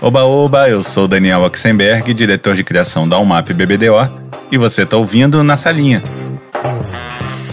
Oba Oba, eu sou Daniel Oxenberg, diretor de criação da UMAP BBDO, e você está ouvindo Na Salinha.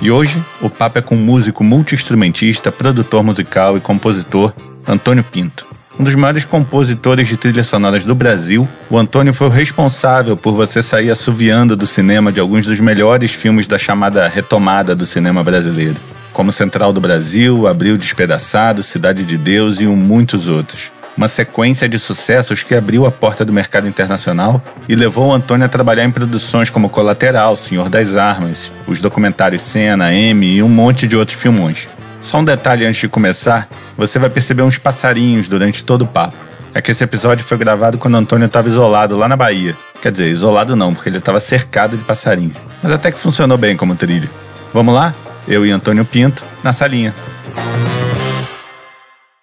E hoje o papo é com o músico multi-instrumentista, produtor musical e compositor Antônio Pinto. Um dos maiores compositores de trilhas sonoras do Brasil, o Antônio foi o responsável por você sair assoviando do cinema de alguns dos melhores filmes da chamada retomada do cinema brasileiro, como Central do Brasil, Abril Despedaçado, Cidade de Deus e muitos outros uma sequência de sucessos que abriu a porta do mercado internacional e levou Antônio a trabalhar em produções como Colateral, Senhor das Armas, os documentários Cena, M e um monte de outros filmões. Só um detalhe antes de começar, você vai perceber uns passarinhos durante todo o papo. É que esse episódio foi gravado quando Antônio estava isolado lá na Bahia. Quer dizer, isolado não, porque ele estava cercado de passarinhos. Mas até que funcionou bem como trilho. Vamos lá? Eu e Antônio Pinto, na salinha.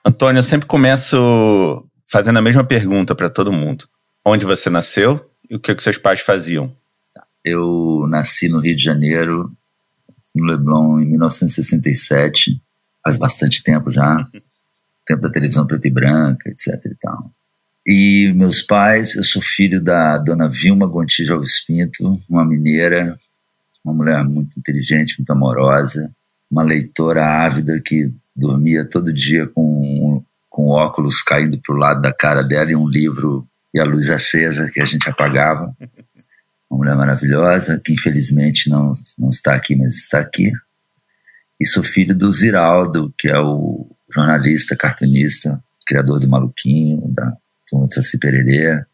Antônio, eu sempre começo fazendo a mesma pergunta para todo mundo. Onde você nasceu e o que, que seus pais faziam? Eu nasci no Rio de Janeiro, no Leblon, em 1967, faz bastante tempo já, tempo da televisão preta e branca, etc e tal. E meus pais, eu sou filho da dona Vilma Gontijo Alves Pinto, uma mineira, uma mulher muito inteligente, muito amorosa, uma leitora ávida que dormia todo dia com, com óculos caindo para o lado da cara dela e um livro e a luz acesa que a gente apagava. Uma mulher maravilhosa, que infelizmente não, não está aqui, mas está aqui. E sou filho do Ziraldo, que é o jornalista, cartunista, criador do Maluquinho, da Turma de Saci Pererê,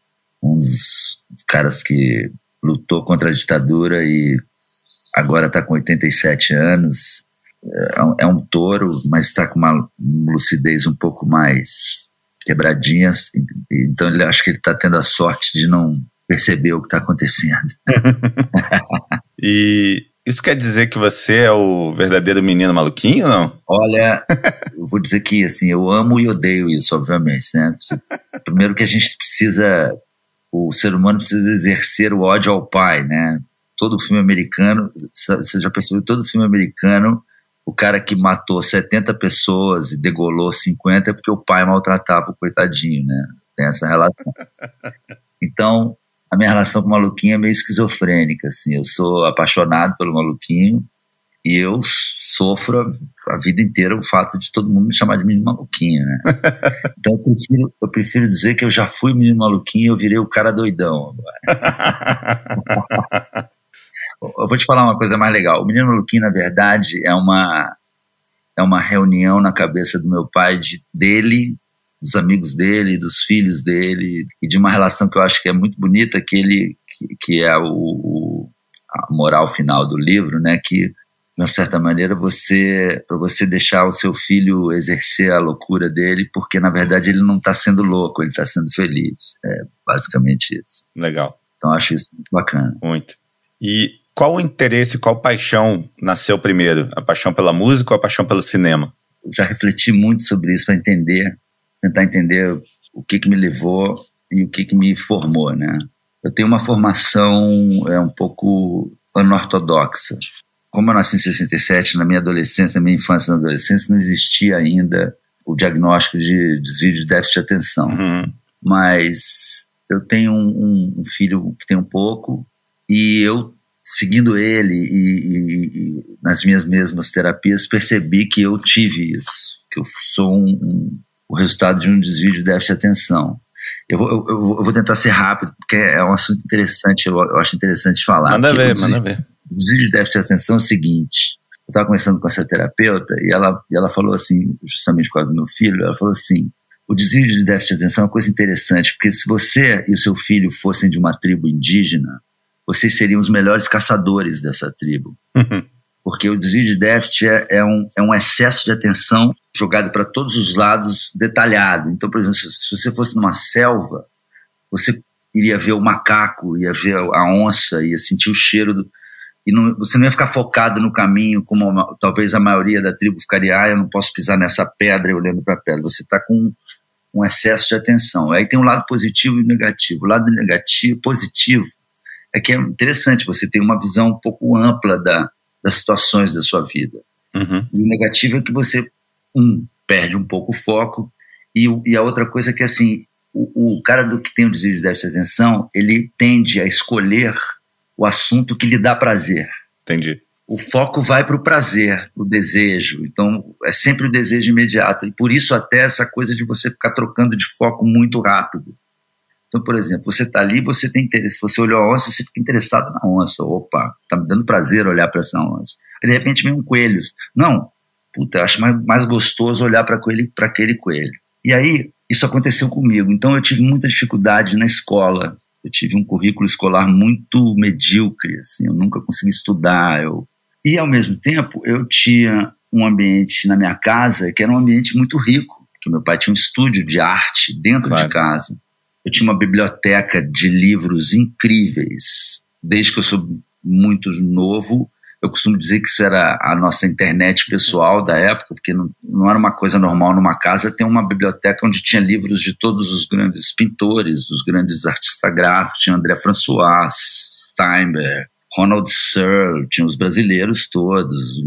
um dos caras que lutou contra a ditadura e agora está com 87 anos é, é um touro, mas está com uma lucidez um pouco mais quebradinha. Assim, então ele acho que ele está tendo a sorte de não perceber o que está acontecendo. e isso quer dizer que você é o verdadeiro menino maluquinho, não? Olha, eu vou dizer que assim, eu amo e odeio isso, obviamente, né? Primeiro que a gente precisa, o ser humano precisa exercer o ódio ao pai, né? Todo filme americano, você já percebeu, todo filme americano o cara que matou 70 pessoas e degolou 50 é porque o pai maltratava o coitadinho, né? Tem essa relação. Então, a minha relação com o maluquinho é meio esquizofrênica, assim. Eu sou apaixonado pelo maluquinho e eu sofro a, a vida inteira o fato de todo mundo me chamar de menino maluquinho, né? Então eu prefiro, eu prefiro dizer que eu já fui menino maluquinho e eu virei o cara doidão agora. Eu vou te falar uma coisa mais legal. O Menino Maluquinho, na verdade, é uma, é uma reunião na cabeça do meu pai, de, dele, dos amigos dele, dos filhos dele, e de uma relação que eu acho que é muito bonita, que ele que, que é o, o, a moral final do livro, né? Que de uma certa maneira você para você deixar o seu filho exercer a loucura dele, porque na verdade ele não está sendo louco, ele está sendo feliz. É basicamente isso. Legal. Então acho isso muito bacana. Muito. E qual o interesse, qual paixão nasceu primeiro? A paixão pela música ou a paixão pelo cinema? Eu já refleti muito sobre isso para entender, tentar entender o que, que me levou e o que, que me formou, né? Eu tenho uma formação é um pouco anortodoxa. Como eu nasci em 67, na minha adolescência, na minha infância e na adolescência, não existia ainda o diagnóstico de desvio de déficit de atenção. Uhum. Mas eu tenho um, um, um filho que tem um pouco, e eu seguindo ele e, e, e, nas minhas mesmas terapias, percebi que eu tive isso, que eu sou um, um, o resultado de um desvio de déficit de atenção. Eu, eu, eu, vou tentar ser rápido, porque é um assunto interessante, eu, eu acho interessante falar. Manda ver, desvio, manda ver. O desvio de déficit de atenção é o seguinte, eu estava conversando com essa terapeuta e ela, e ela falou assim, justamente por causa do meu filho, ela falou assim, o desvio de déficit de atenção é uma coisa interessante, porque se você e o seu filho fossem de uma tribo indígena, vocês seriam os melhores caçadores dessa tribo. Uhum. Porque o desvio de déficit é, é, um, é um excesso de atenção jogado para todos os lados, detalhado. Então, por exemplo, se, se você fosse numa selva, você iria ver o macaco, ia ver a onça, ia sentir o cheiro do, e não, você não ia ficar focado no caminho, como uma, talvez a maioria da tribo ficaria, ah, eu não posso pisar nessa pedra olhando para a pedra. Você está com um excesso de atenção. Aí tem um lado positivo e negativo. O lado negativo, positivo, é que é interessante, você tem uma visão um pouco ampla da, das situações da sua vida. Uhum. E o negativo é que você, um, perde um pouco o foco, E, e a outra coisa é que, assim, o, o cara do que tem o desvio de déficit de atenção, ele tende a escolher o assunto que lhe dá prazer. Entendi. O foco vai para o prazer, para o desejo. Então, é sempre o desejo imediato. E por isso, até essa coisa de você ficar trocando de foco muito rápido. Então, por exemplo, você está ali, você tem interesse. Você olhou a onça, você fica interessado na onça. Opa, tá me dando prazer olhar para essa onça. Aí, de repente, vem um coelho. Não, puta, acho mais, mais gostoso olhar para aquele coelho. E aí, isso aconteceu comigo. Então, eu tive muita dificuldade na escola. Eu tive um currículo escolar muito medíocre, assim, eu nunca consegui estudar. Eu... E, ao mesmo tempo, eu tinha um ambiente na minha casa que era um ambiente muito rico, porque meu pai tinha um estúdio de arte dentro claro. de casa. Eu tinha uma biblioteca de livros incríveis. Desde que eu sou muito novo, eu costumo dizer que isso era a nossa internet pessoal da época, porque não, não era uma coisa normal numa casa ter uma biblioteca onde tinha livros de todos os grandes pintores, os grandes artistas gráficos, tinha André François, Steinberg, Ronald Searle, tinha os brasileiros todos.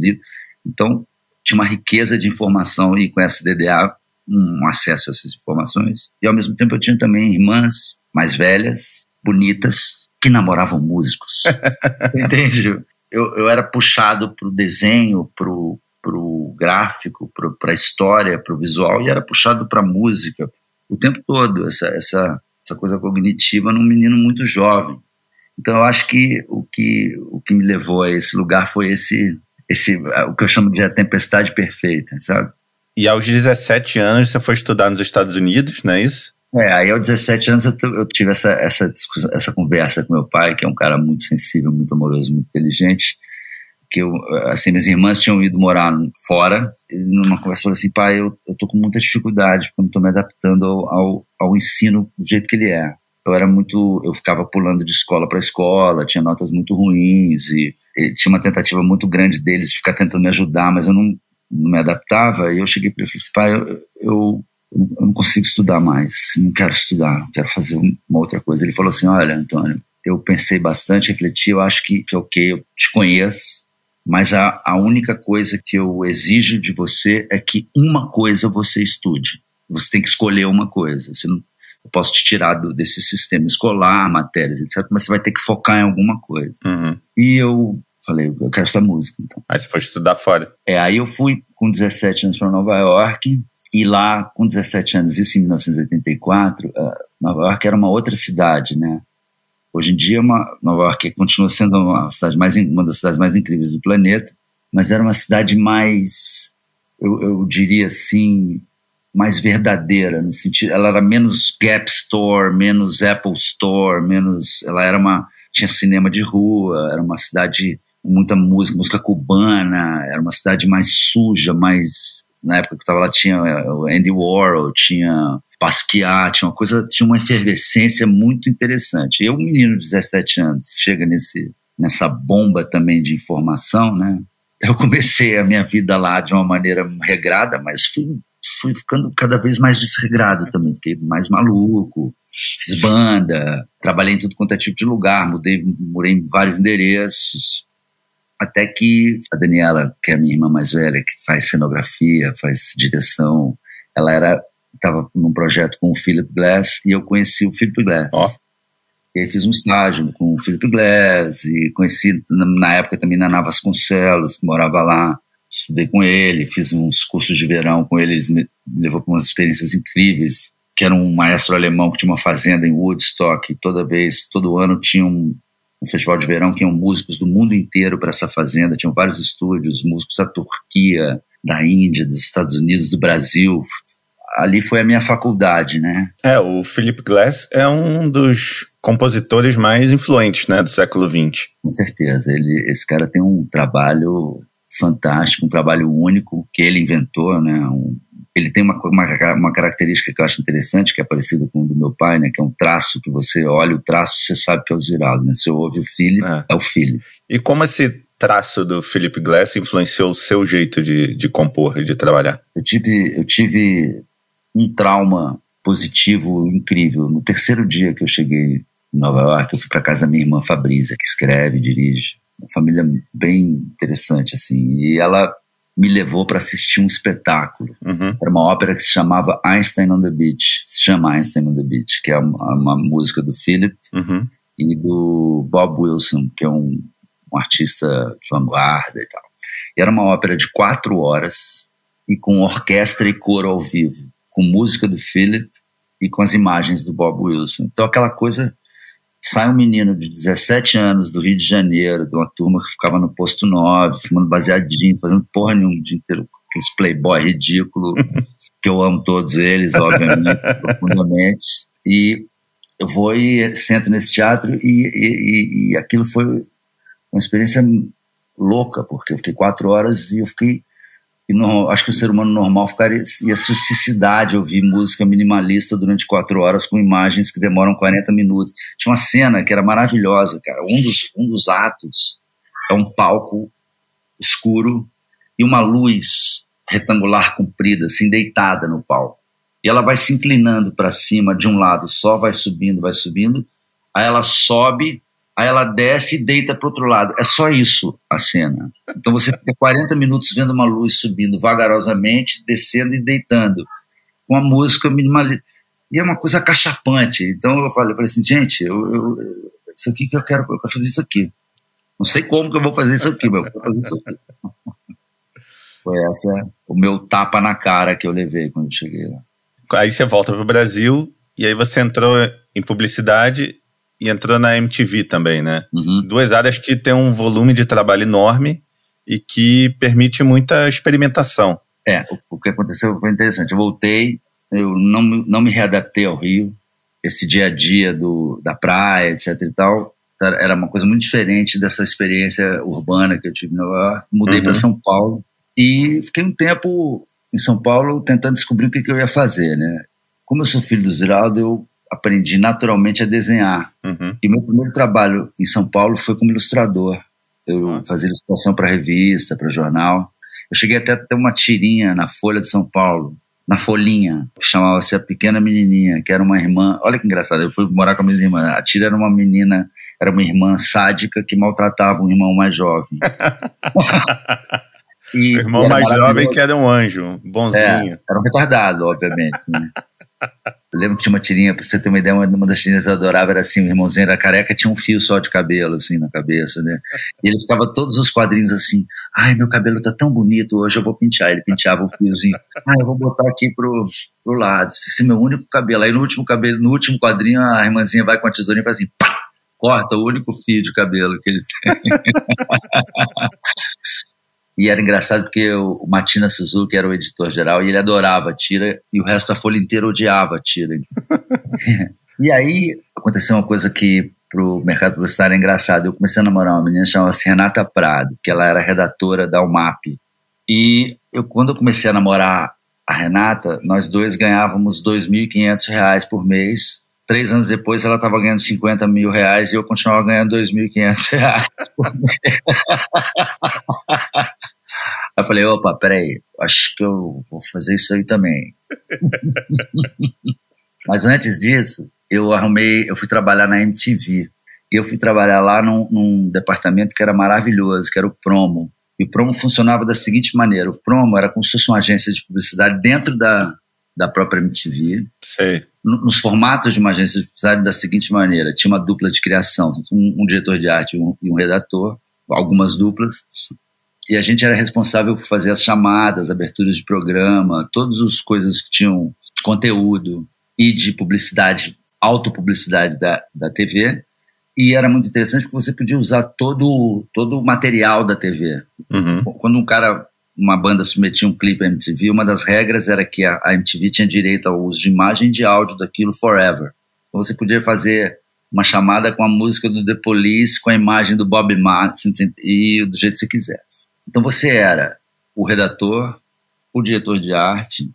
Então, tinha uma riqueza de informação e com essa DDA um acesso a essas informações. E ao mesmo tempo eu tinha também irmãs mais velhas, bonitas, que namoravam músicos. Entende? eu, eu era puxado para o desenho, para o gráfico, para a história, para o visual, e era puxado para a música o tempo todo, essa, essa, essa coisa cognitiva num menino muito jovem. Então eu acho que o que, o que me levou a esse lugar foi esse, esse o que eu chamo de a tempestade perfeita, sabe? E aos 17 anos você foi estudar nos Estados Unidos, não é isso? É, aí aos 17 anos eu, eu tive essa, essa, discussão, essa conversa com meu pai, que é um cara muito sensível, muito amoroso, muito inteligente, que eu, assim, minhas irmãs tinham ido morar fora, e numa conversa falou assim, pai, eu, eu tô com muita dificuldade, porque eu não tô me adaptando ao, ao, ao ensino do jeito que ele é. Eu era muito, eu ficava pulando de escola para escola, tinha notas muito ruins, e, e, tinha uma tentativa muito grande deles de ficar tentando me ajudar, mas eu não, não me adaptava, e eu cheguei para ele e falei assim, pai, eu, eu eu não consigo estudar mais, não quero estudar, quero fazer uma outra coisa. Ele falou assim: Olha, Antônio, eu pensei bastante, refleti, eu acho que, que ok, eu te conheço, mas a, a única coisa que eu exijo de você é que uma coisa você estude. Você tem que escolher uma coisa. Você não, eu posso te tirar do, desse sistema escolar, matérias, etc., mas você vai ter que focar em alguma coisa. Uhum. E eu falei, eu quero essa música, então. Aí você foi estudar fora. É, aí eu fui com 17 anos para Nova York, e lá, com 17 anos, isso em 1984, uh, Nova York era uma outra cidade, né? Hoje em dia, uma, Nova York continua sendo uma, cidade mais, uma das cidades mais incríveis do planeta, mas era uma cidade mais, eu, eu diria assim, mais verdadeira, no sentido, ela era menos Gap Store, menos Apple Store, menos, ela era uma, tinha cinema de rua, era uma cidade muita música, música cubana, era uma cidade mais suja, mais na época que eu estava lá tinha o Andy Warhol, tinha Basquiat, tinha uma coisa, tinha uma efervescência muito interessante. Eu, um menino de 17 anos, chega nesse, nessa bomba também de informação, né? Eu comecei a minha vida lá de uma maneira regrada, mas fui, fui ficando cada vez mais desregrado também, fiquei mais maluco, fiz banda, trabalhei em tudo quanto é tipo de lugar, mudei, morei em vários endereços, até que a Daniela, que é a minha irmã mais velha, que faz cenografia, faz direção, ela era estava num projeto com o Philip Glass e eu conheci o Philip Glass. Oh. E aí fiz um estágio com o Philip Glass e conheci na época também Naná Vasconcelos, que morava lá. Estudei com ele, fiz uns cursos de verão com ele, ele me levou para umas experiências incríveis, que era um maestro alemão que tinha uma fazenda em Woodstock, e toda vez, todo ano tinha um, um festival de verão que iam músicos do mundo inteiro para essa fazenda, tinham vários estúdios, músicos da Turquia, da Índia, dos Estados Unidos, do Brasil. Ali foi a minha faculdade, né? É, o Philip Glass é um dos compositores mais influentes, né, do século XX. Com certeza, ele, esse cara tem um trabalho fantástico, um trabalho único que ele inventou, né, um, ele tem uma, uma, uma, característica que eu acho interessante, que é parecida com o do meu pai, né? Que é um traço que você olha o traço, você sabe que é o Ziraldo, né? Você ouve o filho, é, é o filho. E como esse traço do Philip Glass influenciou o seu jeito de, de compor e de trabalhar? Eu tive, eu tive um trauma positivo incrível. No terceiro dia que eu cheguei em Nova York, eu fui para casa da minha irmã Fabrícia, que escreve, dirige. Uma família bem interessante, assim. E ela me levou para assistir um espetáculo. Uhum. Era uma ópera que se chamava Einstein on the Beach, se chama Einstein on the Beach, que é uma, uma música do Philip Uhum. e do Bob Wilson, que é um, um artista de vanguarda e tal. E era uma ópera de quatro horas e com orquestra e coro ao vivo, com música do Philip e com as imagens do Bob Wilson. Então aquela coisa sai um menino de 17 anos do Rio de Janeiro, de uma turma que ficava no posto 9, fumando baseadinho, fazendo porra nenhuma o dia inteiro, aqueles playboy ridículo, que eu amo todos eles, obviamente, profundamente. E eu vou e sento nesse teatro e, e, e, e aquilo foi uma experiência louca, porque eu fiquei quatro horas e eu fiquei e no, acho que o ser humano normal ficaria, ia se suicidar de ouvir música minimalista durante quatro horas com imagens que demoram 40 minutos. Tinha uma cena que era maravilhosa, cara. Um dos, um dos atos é um palco escuro e uma luz retangular comprida, assim, deitada no palco. E ela vai se inclinando para cima de um lado só, vai subindo, vai subindo. Aí ela sobe aí ela desce e deita para outro lado. É só isso a cena. Então você fica 40 minutos vendo uma luz subindo vagarosamente, descendo e deitando, com a música minimalista. E é uma coisa cachapante. Então eu falei, eu falei assim, gente, eu, eu, isso aqui que eu quero, eu quero fazer isso aqui. Não sei como que eu vou fazer isso aqui, mas eu quero fazer isso aqui. Foi essa o meu tapa na cara que eu levei quando eu cheguei lá. Aí você volta para o Brasil e aí você entrou em publicidade e entrou na MTV também, né? Uhum. Duas áreas que têm um volume de trabalho enorme e que permite muita experimentação. É, o, que aconteceu foi interessante. Eu voltei, eu não, não me readaptei ao Rio. Esse dia a dia do, da praia, etc e tal, era uma coisa muito diferente dessa experiência urbana que eu tive em Nova York. Mudei Uhum. para São Paulo e fiquei um tempo em São Paulo tentando descobrir o que, que eu ia fazer, né? Como eu sou filho do Ziraldo, eu aprendi naturalmente a desenhar. Uhum. E meu primeiro trabalho em São Paulo foi como ilustrador. Eu Ah. fazia ilustração para revista, para jornal. Eu cheguei até a ter uma tirinha na Folha de São Paulo, na Folhinha, que chamava-se A Pequena Menininha, que era uma irmã. Olha que engraçado, eu fui morar com a minha irmã. A tira era uma menina, era uma irmã sádica que maltratava um irmão mais jovem. e, O irmão mais jovem que era um anjo, bonzinho. É, era um retardado, obviamente. Né? Eu lembro que tinha uma tirinha, pra você ter uma ideia, uma, uma das tirinhas que eu adorava era assim: o irmãozinho era careca, tinha um fio só de cabelo, assim, na cabeça, né? E ele ficava todos os quadrinhos assim: ai, meu cabelo tá tão bonito, hoje eu vou pentear. Ele penteava o fiozinho: ai, eu vou botar aqui pro, pro lado, esse é meu único cabelo. Aí no último cabelo, no último quadrinho, a irmãzinha vai com a tesourinha e faz assim: pá! Corta o único fio de cabelo que ele tem. E era engraçado porque o Matina Suzuki era o editor-geral e ele adorava a Tira e o resto da Folha inteira odiava a Tira. e aí aconteceu uma coisa que pro mercado publicitário é engraçado. Eu comecei a namorar uma menina chamada Renata Prado, que ela era redatora da UMAP. E eu, quando eu comecei a namorar a Renata, nós dois ganhávamos 2.500 reais por mês. Três anos depois ela estava ganhando 50 mil reais e eu continuava ganhando 2.500 reais eu falei, opa, peraí, acho que eu vou fazer isso aí também. Mas antes disso, eu arrumei, eu fui trabalhar na MTV. E eu fui trabalhar lá num, num departamento que era maravilhoso, que era o Promo. E o Promo funcionava da seguinte maneira: o Promo era como se fosse uma agência de publicidade dentro da, da própria MTV, Sei. no- nos formatos de uma agência de publicidade da seguinte maneira: tinha uma dupla de criação, um, um diretor de arte e um, e um redator, algumas duplas, e a gente era responsável por fazer as chamadas, aberturas de programa, todas as coisas que tinham conteúdo e de publicidade, autopublicidade da, da TV. E era muito interessante porque você podia usar todo, todo o material da TV. Uhum. Quando um cara, uma banda submetia um clipe à MTV, uma das regras era que a, a MTV tinha direito ao uso de imagem e de áudio daquilo forever. Então você podia fazer uma chamada com a música do The Police, com a imagem do Bob Martin e do jeito que você quisesse. Então você era o redator, o diretor de arte,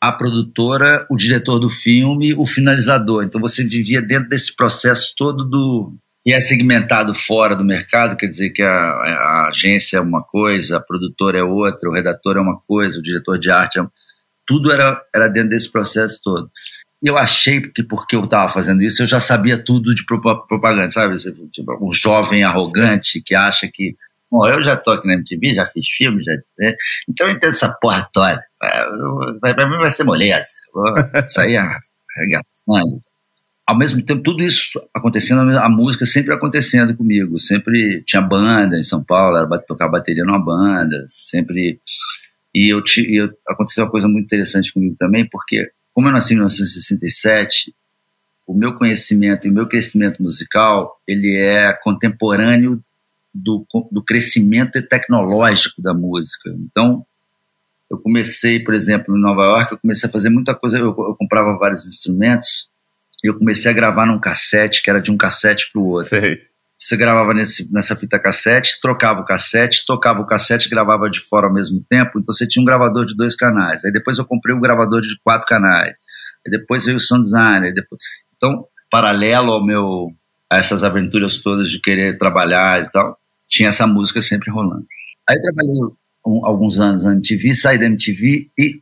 a produtora, o diretor do filme, o finalizador. Então você vivia dentro desse processo todo do e é segmentado fora do mercado, quer dizer que a, a agência é uma coisa, a produtora é outra, o redator é uma coisa, o diretor de arte é tudo era, era dentro desse processo todo. E eu achei que porque eu estava fazendo isso, eu já sabia tudo de propa- propaganda, sabe? Tipo, um jovem arrogante que acha que Bom, eu já tô aqui na MTV, já fiz filme, já. Né? Então eu entendo essa porra toda. Pra mim vai ser moleza. Vou sair arregaçando. Ao mesmo tempo, tudo isso acontecendo, a música sempre acontecendo comigo. Sempre tinha banda em São Paulo, era tocar bateria numa banda, sempre. E eu, eu aconteceu uma coisa muito interessante comigo também, porque, como eu nasci em 1967, o meu conhecimento e o meu crescimento musical ele é contemporâneo do, do crescimento tecnológico da música. Então, eu comecei, por exemplo, em Nova York, eu comecei a fazer muita coisa, eu, eu comprava vários instrumentos, e eu comecei a gravar num cassete, que era de um cassete para o outro. Sei. Você gravava nesse, nessa fita cassete, trocava o cassete, tocava o cassete e gravava de fora ao mesmo tempo, então você tinha um gravador de dois canais. Aí depois eu comprei um gravador de quatro canais. Aí depois veio o sound designer. Depois... Então, paralelo ao meu, a essas aventuras todas de querer trabalhar e tal, tinha essa música sempre rolando. Aí eu trabalhei um, alguns anos na MTV, saí da MTV e,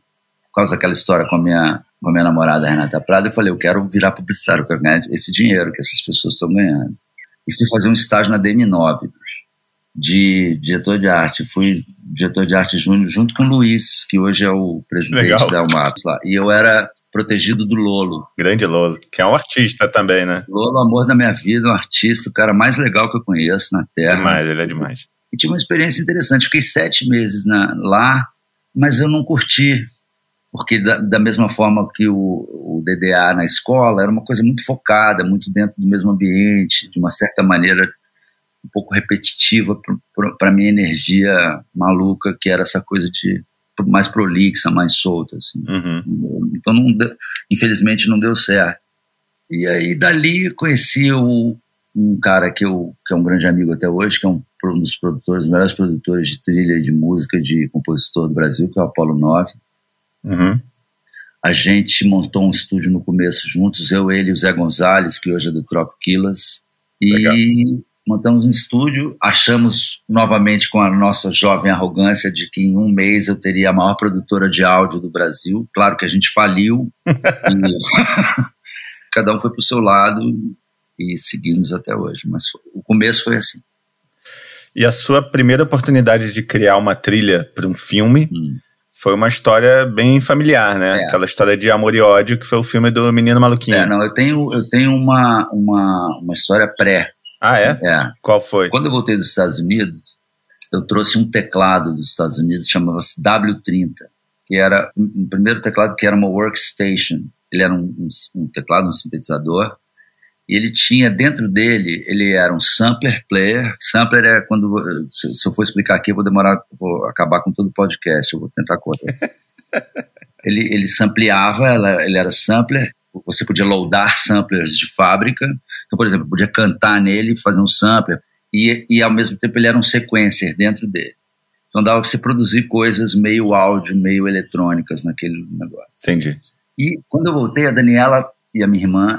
por causa daquela história com a minha, com a minha namorada Renata Prada, eu falei, eu quero virar publicitário, eu quero ganhar esse dinheiro que essas pessoas estão ganhando. E fui fazer um estágio na DM9, de diretor de arte. Fui diretor de arte júnior junto com o Luiz, que hoje é o presidente Legal. da UMAPS lá. E eu era protegido do Lolo. Grande Lolo, que é um artista também, né? Lolo, amor da minha vida, um artista, o cara mais legal que eu conheço na Terra. Demais, ele é demais. E tive uma experiência interessante. Fiquei sete meses na, lá, mas eu não curti, porque da, da mesma forma que o, o, DDA na escola, era uma coisa muito focada, muito dentro do mesmo ambiente, de uma certa maneira um pouco repetitiva para a minha energia maluca, que era essa coisa de mais prolixa, mais solta, assim. Uhum. Então, não deu, infelizmente, não deu certo. E aí, dali, conheci o, um cara que, eu, que é um grande amigo até hoje, que é um, um dos produtores, os melhores produtores de trilha de música de compositor do Brasil, que é o Apolo 9. Uhum. A gente montou um estúdio no começo juntos, eu, ele e o Zé Gonzalez, que hoje é do Trop Killers. E montamos um estúdio, achamos novamente com a nossa jovem arrogância de que em um mês eu teria a maior produtora de áudio do Brasil. Claro que a gente faliu, cada um foi para o seu lado e seguimos até hoje. Mas o começo foi assim. E a sua primeira oportunidade de criar uma trilha para um filme hum. foi uma história bem familiar, né? É. Aquela história de amor e ódio que foi o filme do Menino Maluquinho. É, não, eu tenho, eu tenho uma, uma, uma história pré ah, é? É. Qual foi? Quando eu voltei dos Estados Unidos, eu trouxe um teclado dos Estados Unidos, chamava-se W30, que era um primeiro teclado que era uma workstation. Ele era um, um, um teclado, um sintetizador, e ele tinha dentro dele, ele era um sampler player. Sampler é quando, se, se eu for explicar aqui, eu vou demorar, vou acabar com todo o podcast, eu vou tentar correr. ele, ele sampleava, ele era sampler, você podia loadar samplers de fábrica. Então, por exemplo, podia cantar nele, fazer um sampler, e, e ao mesmo tempo ele era um sequencer dentro dele. Então dava para você produzir coisas meio áudio, meio eletrônicas naquele negócio. Entendi. E quando eu voltei, a Daniela e a minha irmã,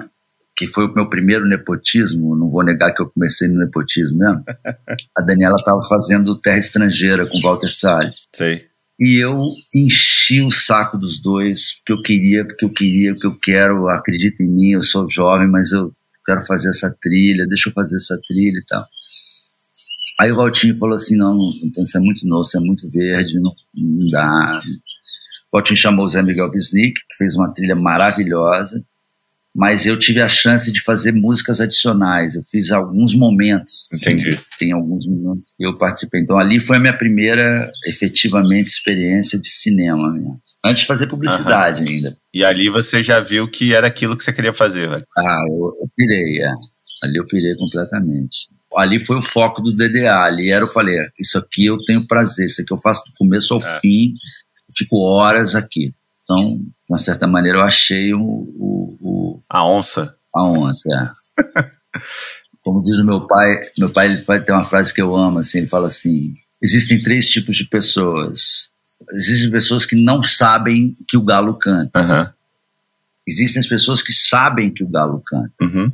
que foi o meu primeiro nepotismo, não vou negar que eu comecei no nepotismo mesmo, a Daniela estava fazendo Terra Estrangeira com Walter Salles. Sei. E eu enchi o saco dos dois, porque eu queria, porque eu queria, porque eu quero, acredita em mim, eu sou jovem, mas eu quero fazer essa trilha, deixa eu fazer essa trilha e tal. Aí o Valtinho falou assim, não, então você é muito novo, você é muito verde, não, não dá. O Valtinho chamou o Zé Miguel Bisnick, que fez uma trilha maravilhosa, mas eu tive a chance de fazer músicas adicionais. Eu fiz alguns momentos. Entendi. Tem alguns momentos que eu participei. Então ali foi a minha primeira, efetivamente, experiência de cinema mesmo. Antes de fazer publicidade uhum. ainda. E ali você já viu que era aquilo que você queria fazer, velho? Ah, eu, eu pirei, é. Ali eu pirei completamente. Ali foi o foco do DDA. Ali era, eu falei, isso aqui eu tenho prazer, isso aqui eu faço do começo ao é. fim, fico horas aqui. Então, de uma certa maneira, eu achei o. o, o a onça. A onça, é. Como diz o meu pai, meu pai ele tem uma frase que eu amo, assim, ele fala assim: existem três tipos de pessoas. Existem pessoas que não sabem que o galo canta. Uhum. Existem as pessoas que sabem que o galo canta. Uhum.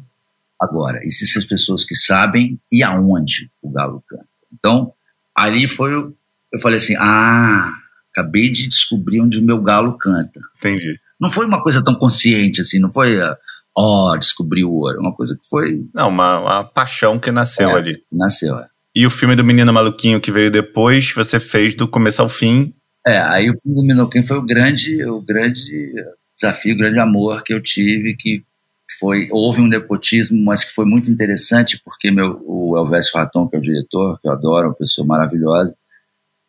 Agora, existem as pessoas que sabem e aonde o galo canta. Então, ali foi. Eu falei assim: ah, acabei de descobrir onde o meu galo canta. Entendi. Não foi uma coisa tão consciente assim, não foi, ó, oh, descobri o ouro, uma coisa que foi. Não, uma, uma paixão que nasceu é, ali. Nasceu, é. E o filme do Menino Maluquinho que veio depois, você fez do começo ao fim. É, aí o filme do Menino Maluquinho foi o grande, o grande desafio, o grande amor que eu tive, que foi houve um nepotismo, mas que foi muito interessante porque meu o Elvésio Raton, que é o diretor, que eu adoro, uma pessoa maravilhosa,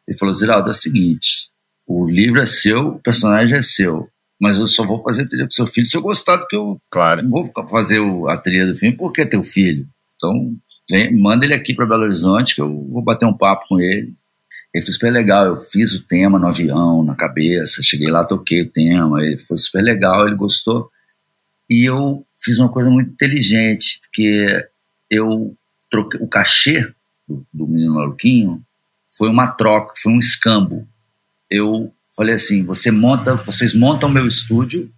ele falou: Ziraldo, é o seguinte, o livro é seu, o personagem é seu, mas eu só vou fazer a trilha com seu filho se eu gostar do que eu. Claro. Não vou fazer a trilha do filme porque é teu filho. Então, vem, manda ele aqui para Belo Horizonte que eu vou bater um papo com ele. Ele foi super legal. Eu fiz o tema no avião, na cabeça. Cheguei lá, toquei o tema. Ele foi super legal, ele gostou. E eu fiz uma coisa muito inteligente, porque eu troquei o cachê do, do menino maluquinho foi uma troca, foi um escambo. Eu falei assim: você monta, vocês montam meu estúdio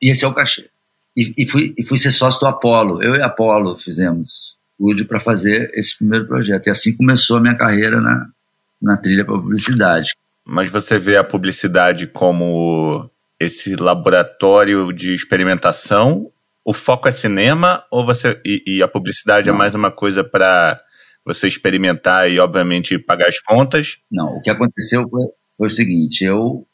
e esse é o cachê. E, e, fui, e fui ser sócio do Apolo. Eu e Apolo fizemos estúdio para fazer esse primeiro projeto. E assim começou a minha carreira na, na trilha para publicidade. Mas você vê a publicidade como esse laboratório de experimentação? O foco é cinema ou você e, e a publicidade é Não. é mais uma coisa para você experimentar e obviamente pagar as contas? Não, o que aconteceu foi, foi o seguinte, eu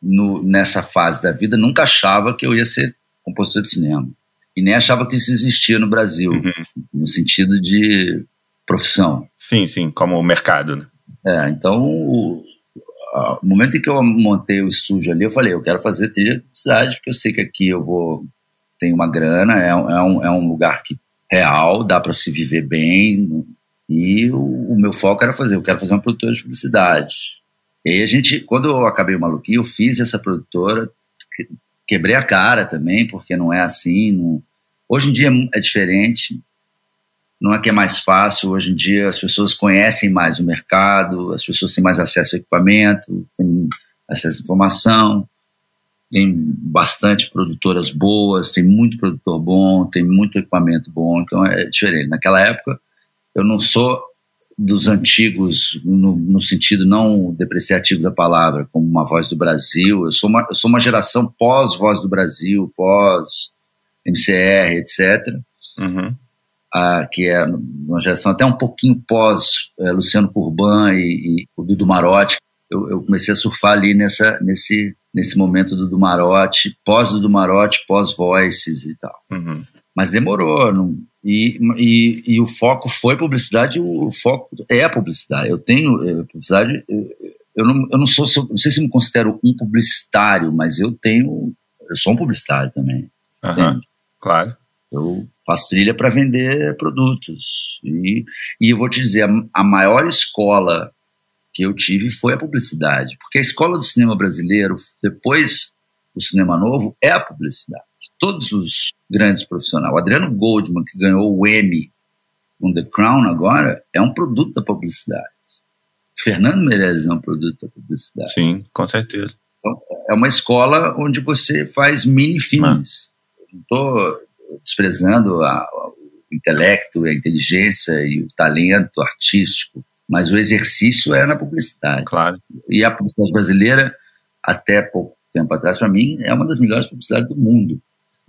no, nessa fase da vida nunca achava que eu ia ser compositor de cinema e nem achava que isso existia no Brasil uhum. no sentido de profissão. Sim, sim, como mercado. Né? É, então o, o momento em que eu montei o estúdio ali, eu falei, eu quero fazer trilha de cidade, porque eu sei que aqui eu vou ter uma grana, é, é, um, é um lugar que real, dá para se viver bem, e o, o, meu foco era fazer, eu quero fazer uma produtora de publicidade. E a gente, quando eu acabei o Maluquinho, eu fiz essa produtora, quebrei a cara também, porque não é assim, não... hoje em dia é diferente, não é que é mais fácil, hoje em dia as pessoas conhecem mais o mercado, as pessoas têm mais acesso ao equipamento, têm acesso à informação, tem bastante produtoras boas, tem muito produtor bom, tem muito equipamento bom, então é diferente. Naquela época, eu não sou dos antigos, no, no, sentido não depreciativo da palavra, como uma voz do Brasil, eu sou uma, eu sou uma geração pós-voz do Brasil, pós-MCR, etc. Uhum ah, que é uma geração até um pouquinho pós é, Luciano Purban e, e o Dudu Marotti. Eu, eu, comecei a surfar ali nessa, nesse, nesse momento do Dudu Marotti, pós Dudu Marotti, pós Voices e tal. Uhum. Mas demorou, não, e, e, e, o foco foi publicidade, o foco é a publicidade. Eu tenho é, publicidade, eu, eu, não, eu não sou, não sei se me considero um publicitário, mas eu tenho, eu sou um publicitário também. Uhum, claro. Eu faço trilha para vender produtos. E, e eu vou te dizer, a, a maior escola que eu tive foi a publicidade. Porque a escola do cinema brasileiro, depois do cinema novo, é a publicidade. Todos os grandes profissionais. O Adriano Goldman, que ganhou o Emmy com The Crown agora, é um produto da publicidade. Fernando Meirelles é um produto da publicidade. Sim, com certeza. Então, é uma escola onde você faz mini filmes. Não estou desprezando a, o intelecto, a inteligência e o talento artístico, mas o exercício é na publicidade. Claro. E a publicidade brasileira, até pouco tempo atrás, para mim, é uma das melhores publicidades do mundo.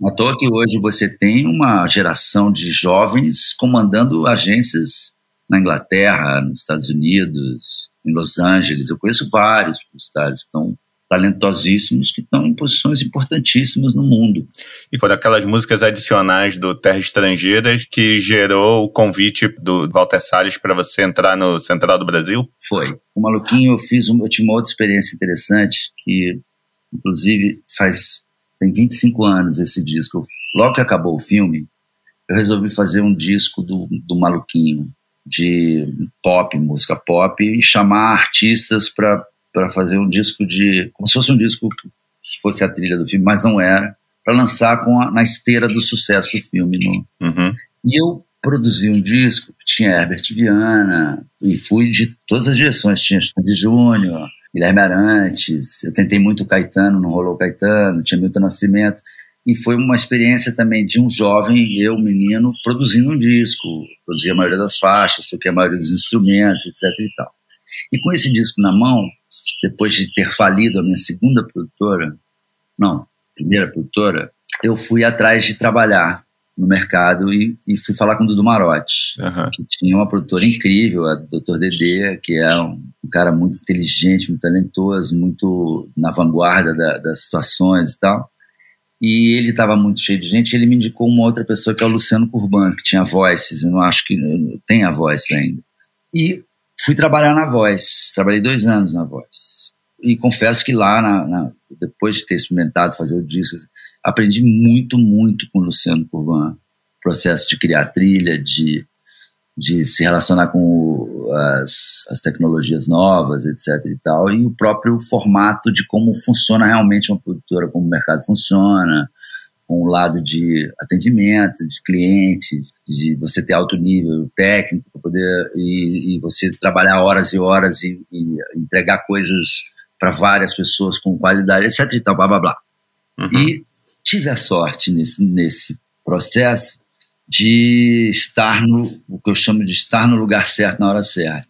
À toa que hoje você tem uma geração de jovens comandando agências na Inglaterra, nos Estados Unidos, em Los Angeles. Eu conheço vários publicitários que estão talentosíssimos que estão em posições importantíssimas no mundo. E foram aquelas músicas adicionais do Terra Estrangeiras que gerou o convite do Walter Salles para você entrar no Central do Brasil? Foi. O Maluquinho, eu fiz eu tive uma outra experiência interessante que, inclusive, faz tem 25 anos esse disco. Logo que acabou o filme, eu resolvi fazer um disco do, do Maluquinho de pop, música pop, e chamar artistas para para fazer um disco de. como se fosse um disco que fosse a trilha do filme, mas não era, para lançar com a, na esteira do sucesso do filme. No, uhum. E eu produzi um disco que tinha Herbert Viana, e fui de todas as direções. Tinha Stanley Júnior, Guilherme Arantes, eu tentei muito Caetano, não rolou Caetano, tinha Milton Nascimento. E foi uma experiência também de um jovem, eu, menino, produzindo um disco. Produzia a maioria das faixas, o que a maioria dos instrumentos, etc e tal. E com esse disco na mão, depois de ter falido a minha segunda produtora, não, primeira produtora, eu fui atrás de trabalhar no mercado e, e, fui falar com o Dudu Marotti, uhum. que tinha uma produtora incrível, a Dr. Dedê, que é um, um, cara muito inteligente, muito talentoso, muito na vanguarda da, das situações e tal. E ele estava muito cheio de gente, ele me indicou uma outra pessoa que é o Luciano Curban, que tinha Voices, eu não acho que tem a Voice ainda. E fui trabalhar na Voice, trabalhei dois anos na Voice. E confesso que lá, na, na, depois de ter experimentado fazer o disco, aprendi muito, muito com o Luciano Curvan. Processo de criar trilha, de, de se relacionar com as, as tecnologias novas, etc. e tal, e o próprio formato de como funciona realmente uma produtora, como o mercado funciona, com o lado de atendimento, de cliente, de você ter alto nível técnico para poder e, e, você trabalhar horas e horas e, e entregar coisas para várias pessoas com qualidade, etc e tal, blá blá blá. Uhum. E tive a sorte nesse, nesse processo de estar no o que eu chamo de estar no lugar certo na hora certa,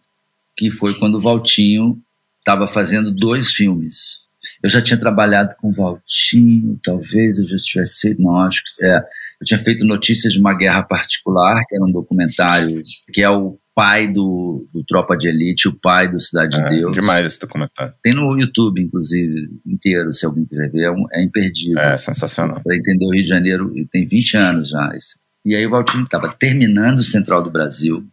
que foi quando o Valtinho estava fazendo dois filmes. Eu já tinha trabalhado com o Valtinho, talvez eu já tivesse feito, não acho que é. Eu tinha feito Notícias de uma Guerra Particular, que era um documentário que é o pai do, do Tropa de Elite, o pai do Cidade é, de Deus. Demais esse documentário. Tem no YouTube, inclusive, inteiro, se alguém quiser ver. É, um, é imperdível. É sensacional. Para entender o Rio de Janeiro, tem 20 anos já. Esse. E aí o Valtinho estava terminando o Central do Brasil,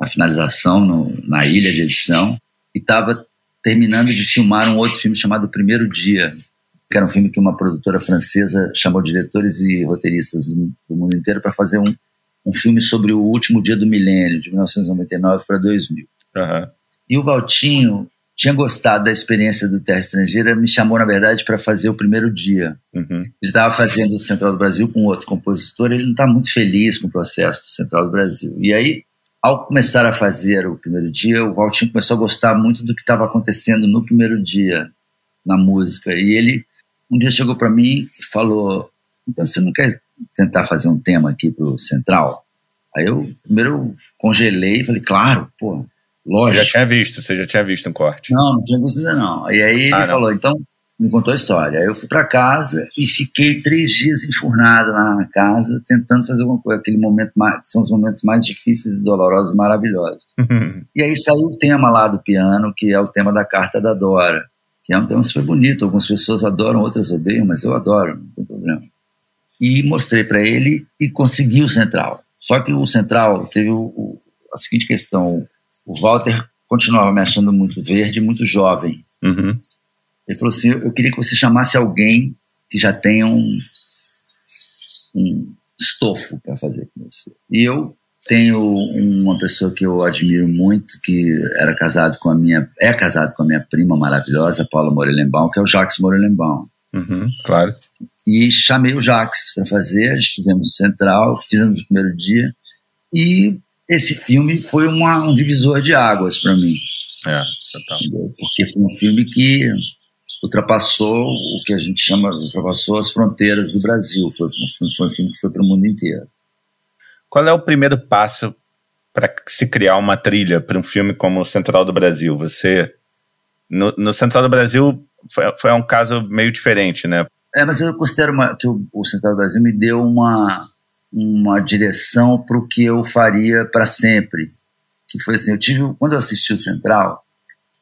a finalização no, na ilha de edição, e estava terminando de filmar um outro filme chamado Primeiro Dia, que era um filme que uma produtora francesa chamou diretores e roteiristas do, do mundo inteiro para fazer um, um filme sobre o último dia do milênio, de 1999 para 2000. Uhum. E o Valtinho tinha gostado da experiência do Terra Estrangeira, me chamou, na verdade, para fazer o primeiro dia. Uhum. Ele estava fazendo o Central do Brasil com outro compositor, ele não está muito feliz com o processo do Central do Brasil. E aí, ao começar a fazer o primeiro dia, o Valtinho começou a gostar muito do que estava acontecendo no primeiro dia, na música. E ele um dia chegou para mim e falou: Então você não quer tentar fazer um tema aqui pro Central? Aí eu primeiro congelei e falei, claro, pô, lógico. Você já tinha visto, você já tinha visto um corte? Não, não tinha visto ainda não. E aí ele ah, falou, então, me contou a história. Aí eu fui para casa e fiquei três dias enfurnado lá na casa, tentando fazer alguma coisa. Aquele momento mais, são os momentos mais difíceis e dolorosos, maravilhosos. Uhum. E aí saiu o tema lá do piano, que é o tema da carta da Dora, que é um tema super bonito. Algumas pessoas adoram, outras odeiam, mas eu adoro, não tem problema e mostrei para ele e consegui o central. Só que o central teve o, o, a seguinte questão: o Walter continuava me achando muito verde, muito jovem. Uhum. Ele falou assim: eu queria que você chamasse alguém que já tenha um, um estofo para fazer com você. E eu tenho uma pessoa que eu admiro muito, que era casado com a minha, é casado com a minha prima maravilhosa, Paula Morelenbaum, que é o Jacques Morelenbaum. Uhum, claro. E chamei o Jax para fazer, fizemos o Central, fizemos o primeiro dia. E esse filme foi uma, um divisor de águas para mim. É, total. Porque foi um filme que ultrapassou o que a gente chama, ultrapassou as fronteiras do Brasil. Foi, foi um filme que foi para o mundo inteiro. Qual é o primeiro passo para se criar uma trilha para um filme como o Central do Brasil? Você no, no Central do Brasil foi, foi um caso meio diferente, né? É, mas eu considero uma, que o, o Central do Brasil me deu uma, uma direção para o que eu faria para sempre. Que foi assim, eu tive, quando eu assisti o Central,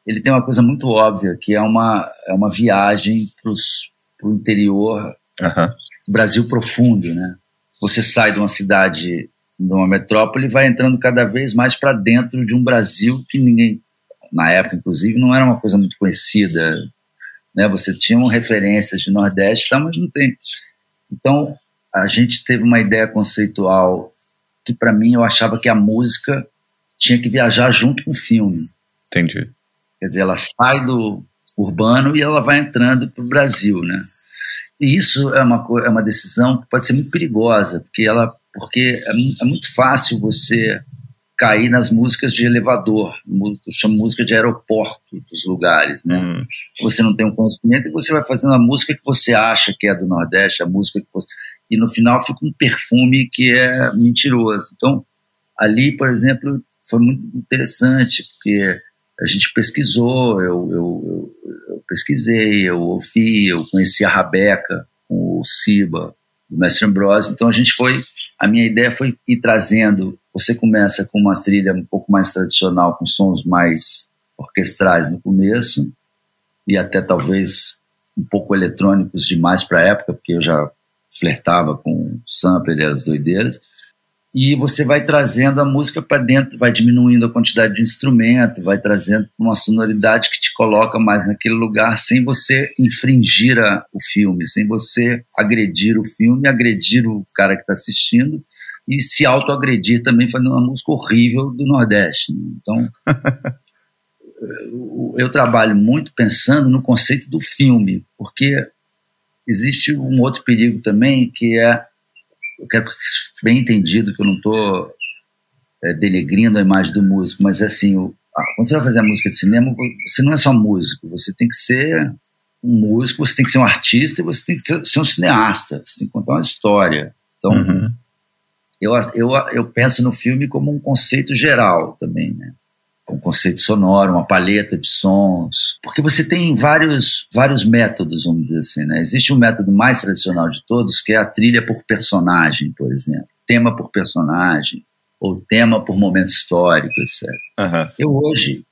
ele tem uma coisa muito óbvia, que é uma, é uma viagem para o interior, uhum. Brasil profundo, né? Você sai de uma cidade, de uma metrópole, e vai entrando cada vez mais para dentro de um Brasil que ninguém, na época inclusive, não era uma coisa muito conhecida né? Você tinha referências de Nordeste, tá, mas não tem. Então, a gente teve uma ideia conceitual que, para mim, eu achava que a música tinha que viajar junto com o filme. Entendi. Quer dizer, ela sai do urbano e ela vai entrando para o Brasil, né? E isso é uma, é uma decisão que pode ser muito perigosa, porque, ela, porque é, é muito fácil você cair nas músicas de elevador, chama música de aeroporto dos lugares, né? Hum. Você não tem um conhecimento e você vai fazendo a música que você acha que é do Nordeste, a música que você... E no final fica um perfume que é mentiroso. Então, ali, por exemplo, foi muito interessante, porque a gente pesquisou, eu, eu, eu, eu pesquisei, eu ouvi, eu conheci a Rabeca, o Siba, do Mestre Ambrose. Então a gente foi, a minha ideia foi ir trazendo. Você começa com uma trilha um pouco mais tradicional, com sons mais orquestrais no começo e até talvez um pouco eletrônicos demais para a época, porque eu já flertava com sampler e as doideiras. E você vai trazendo a música para dentro, vai diminuindo a quantidade de instrumento, vai trazendo uma sonoridade que te coloca mais naquele lugar sem você infringir a, o filme, sem você agredir o filme, agredir o cara que está assistindo e se autoagredir também fazendo uma música horrível do Nordeste. Né? Então, eu trabalho muito pensando no conceito do filme, porque existe um outro perigo também que é eu quero que bem entendido que eu não estou é, denegrindo a imagem do músico, mas é assim, o, quando você vai fazer a música de cinema, você não é só músico, você tem que ser um músico, você tem que ser um artista e você tem que ser um cineasta, você tem que contar uma história. Então, uhum. Eu, eu, eu penso no filme como um conceito geral também, né? um conceito sonoro, uma paleta de sons, porque você tem vários, vários métodos, vamos dizer assim, né? Existe um método mais tradicional de todos, que é a trilha por personagem, por exemplo, tema por personagem, ou tema por momento histórico, etc. Uhum. Eu hoje,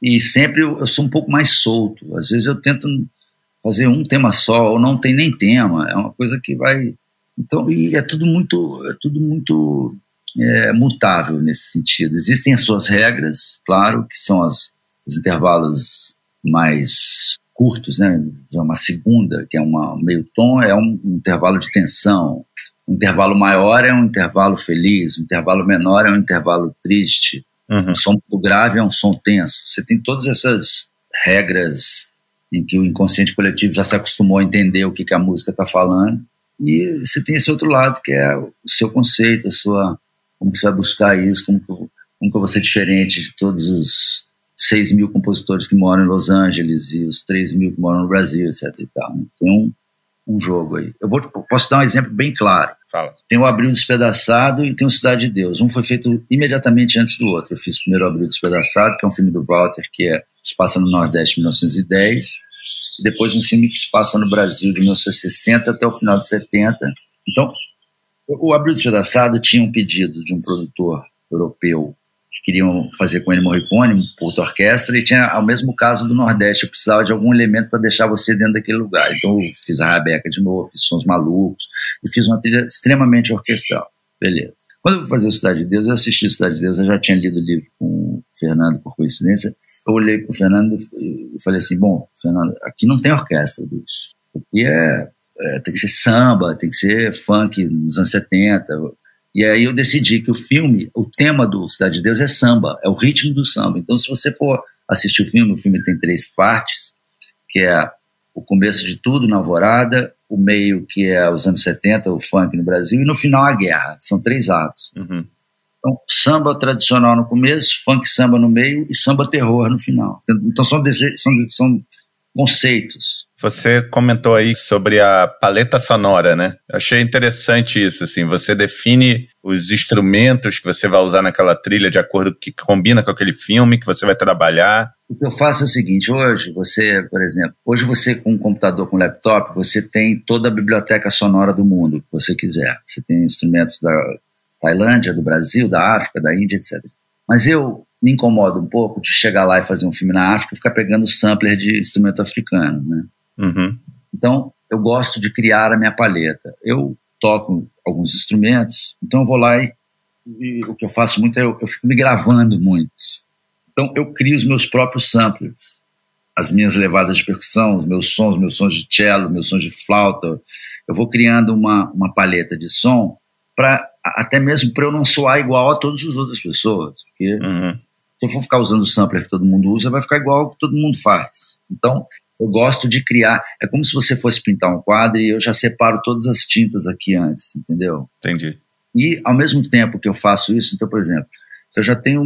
e sempre eu, eu, sou um pouco mais solto, às vezes eu tento fazer um tema só, ou não tem nem tema, é uma coisa que vai... Então, e é tudo muito, é tudo muito é, mutável nesse sentido. Existem as suas regras, claro, que são as, os intervalos mais curtos, né? Uma segunda, que é uma meio tom, é um, um intervalo de tensão. Um intervalo maior é um intervalo feliz, um intervalo menor é um intervalo triste. Uhum. Um som muito grave é um som tenso. Você tem todas essas regras em que o inconsciente coletivo já se acostumou a entender o que, que a música está falando. E você tem esse outro lado, que é o seu conceito, a sua como você vai buscar isso? Como como que eu vou ser diferente de todos os 6 mil compositores que moram em Los Angeles e os 3 mil que moram no Brasil, etc. E tal. Tem um, um jogo aí. Eu vou, posso dar um exemplo bem claro. Fala. Tem o Abril Despedaçado e tem o Cidade de Deus. Um foi feito imediatamente antes do outro. Eu fiz primeiro o Abril Despedaçado, que é um filme do Walter, que é, se passa no Nordeste de 1910, e depois um filme que se passa no Brasil de 1960 até o final de 70. Então, o Abril Despedaçado tinha um pedido de um produtor europeu que queriam fazer com ele Morricone, puto orquestra, e tinha o mesmo caso do Nordeste, eu precisava de algum elemento para deixar você dentro daquele lugar. Então eu fiz a Rabeca de novo, fiz Sons Malucos, e fiz uma trilha extremamente orquestral. Beleza. Quando eu fui fazer o Cidade de Deus, eu assisti o Cidade de Deus, eu já tinha lido o livro com o Fernando, por coincidência, eu olhei para o Fernando e falei assim, bom, Fernando, aqui não tem orquestra, bicho. Aqui é é, tem que ser samba, tem que ser funk nos anos 70. E aí eu decidi que o filme, o tema do Cidade de Deus é samba, é o ritmo do samba. Então, se você for assistir o filme, o filme tem três partes, que é o começo de tudo na Alvorada, o meio que é os anos 70, o funk no Brasil, e no final a guerra. São três atos. Uhum. Então, samba tradicional no começo, funk samba no meio e samba terror no final. Então são, são, são conceitos. Você comentou aí sobre a paleta sonora, né? Achei interessante isso, assim, você define os instrumentos que você vai usar naquela trilha de acordo com que combina com aquele filme que você vai trabalhar. O que eu faço é o seguinte, hoje você, por exemplo, hoje você com um computador, com um laptop, você tem toda a biblioteca sonora do mundo, que você quiser. Você tem instrumentos da Tailândia, do Brasil, da África, da Índia, etc. Mas eu me incomoda um pouco de chegar lá e fazer um filme na África e ficar pegando sampler de instrumento africano, né? Uhum. Então, eu gosto de criar a minha paleta. Eu toco alguns instrumentos, então eu vou lá e, e o que eu faço muito é eu, eu, fico me gravando muito. Então, eu crio os meus próprios samplers, as minhas levadas de percussão, os meus sons, meus sons de cello, meus sons de flauta. Eu vou criando uma, uma paleta de som para até mesmo para eu não soar igual a todas as outras pessoas, porque uhum. Se eu for ficar usando o sampler que todo mundo usa, vai ficar igual ao que todo mundo faz. Então, eu gosto de criar. É como se você fosse pintar um quadro e eu já separo todas as tintas aqui antes, entendeu? Entendi. E, ao mesmo tempo que eu faço isso, então, por exemplo, eu já tenho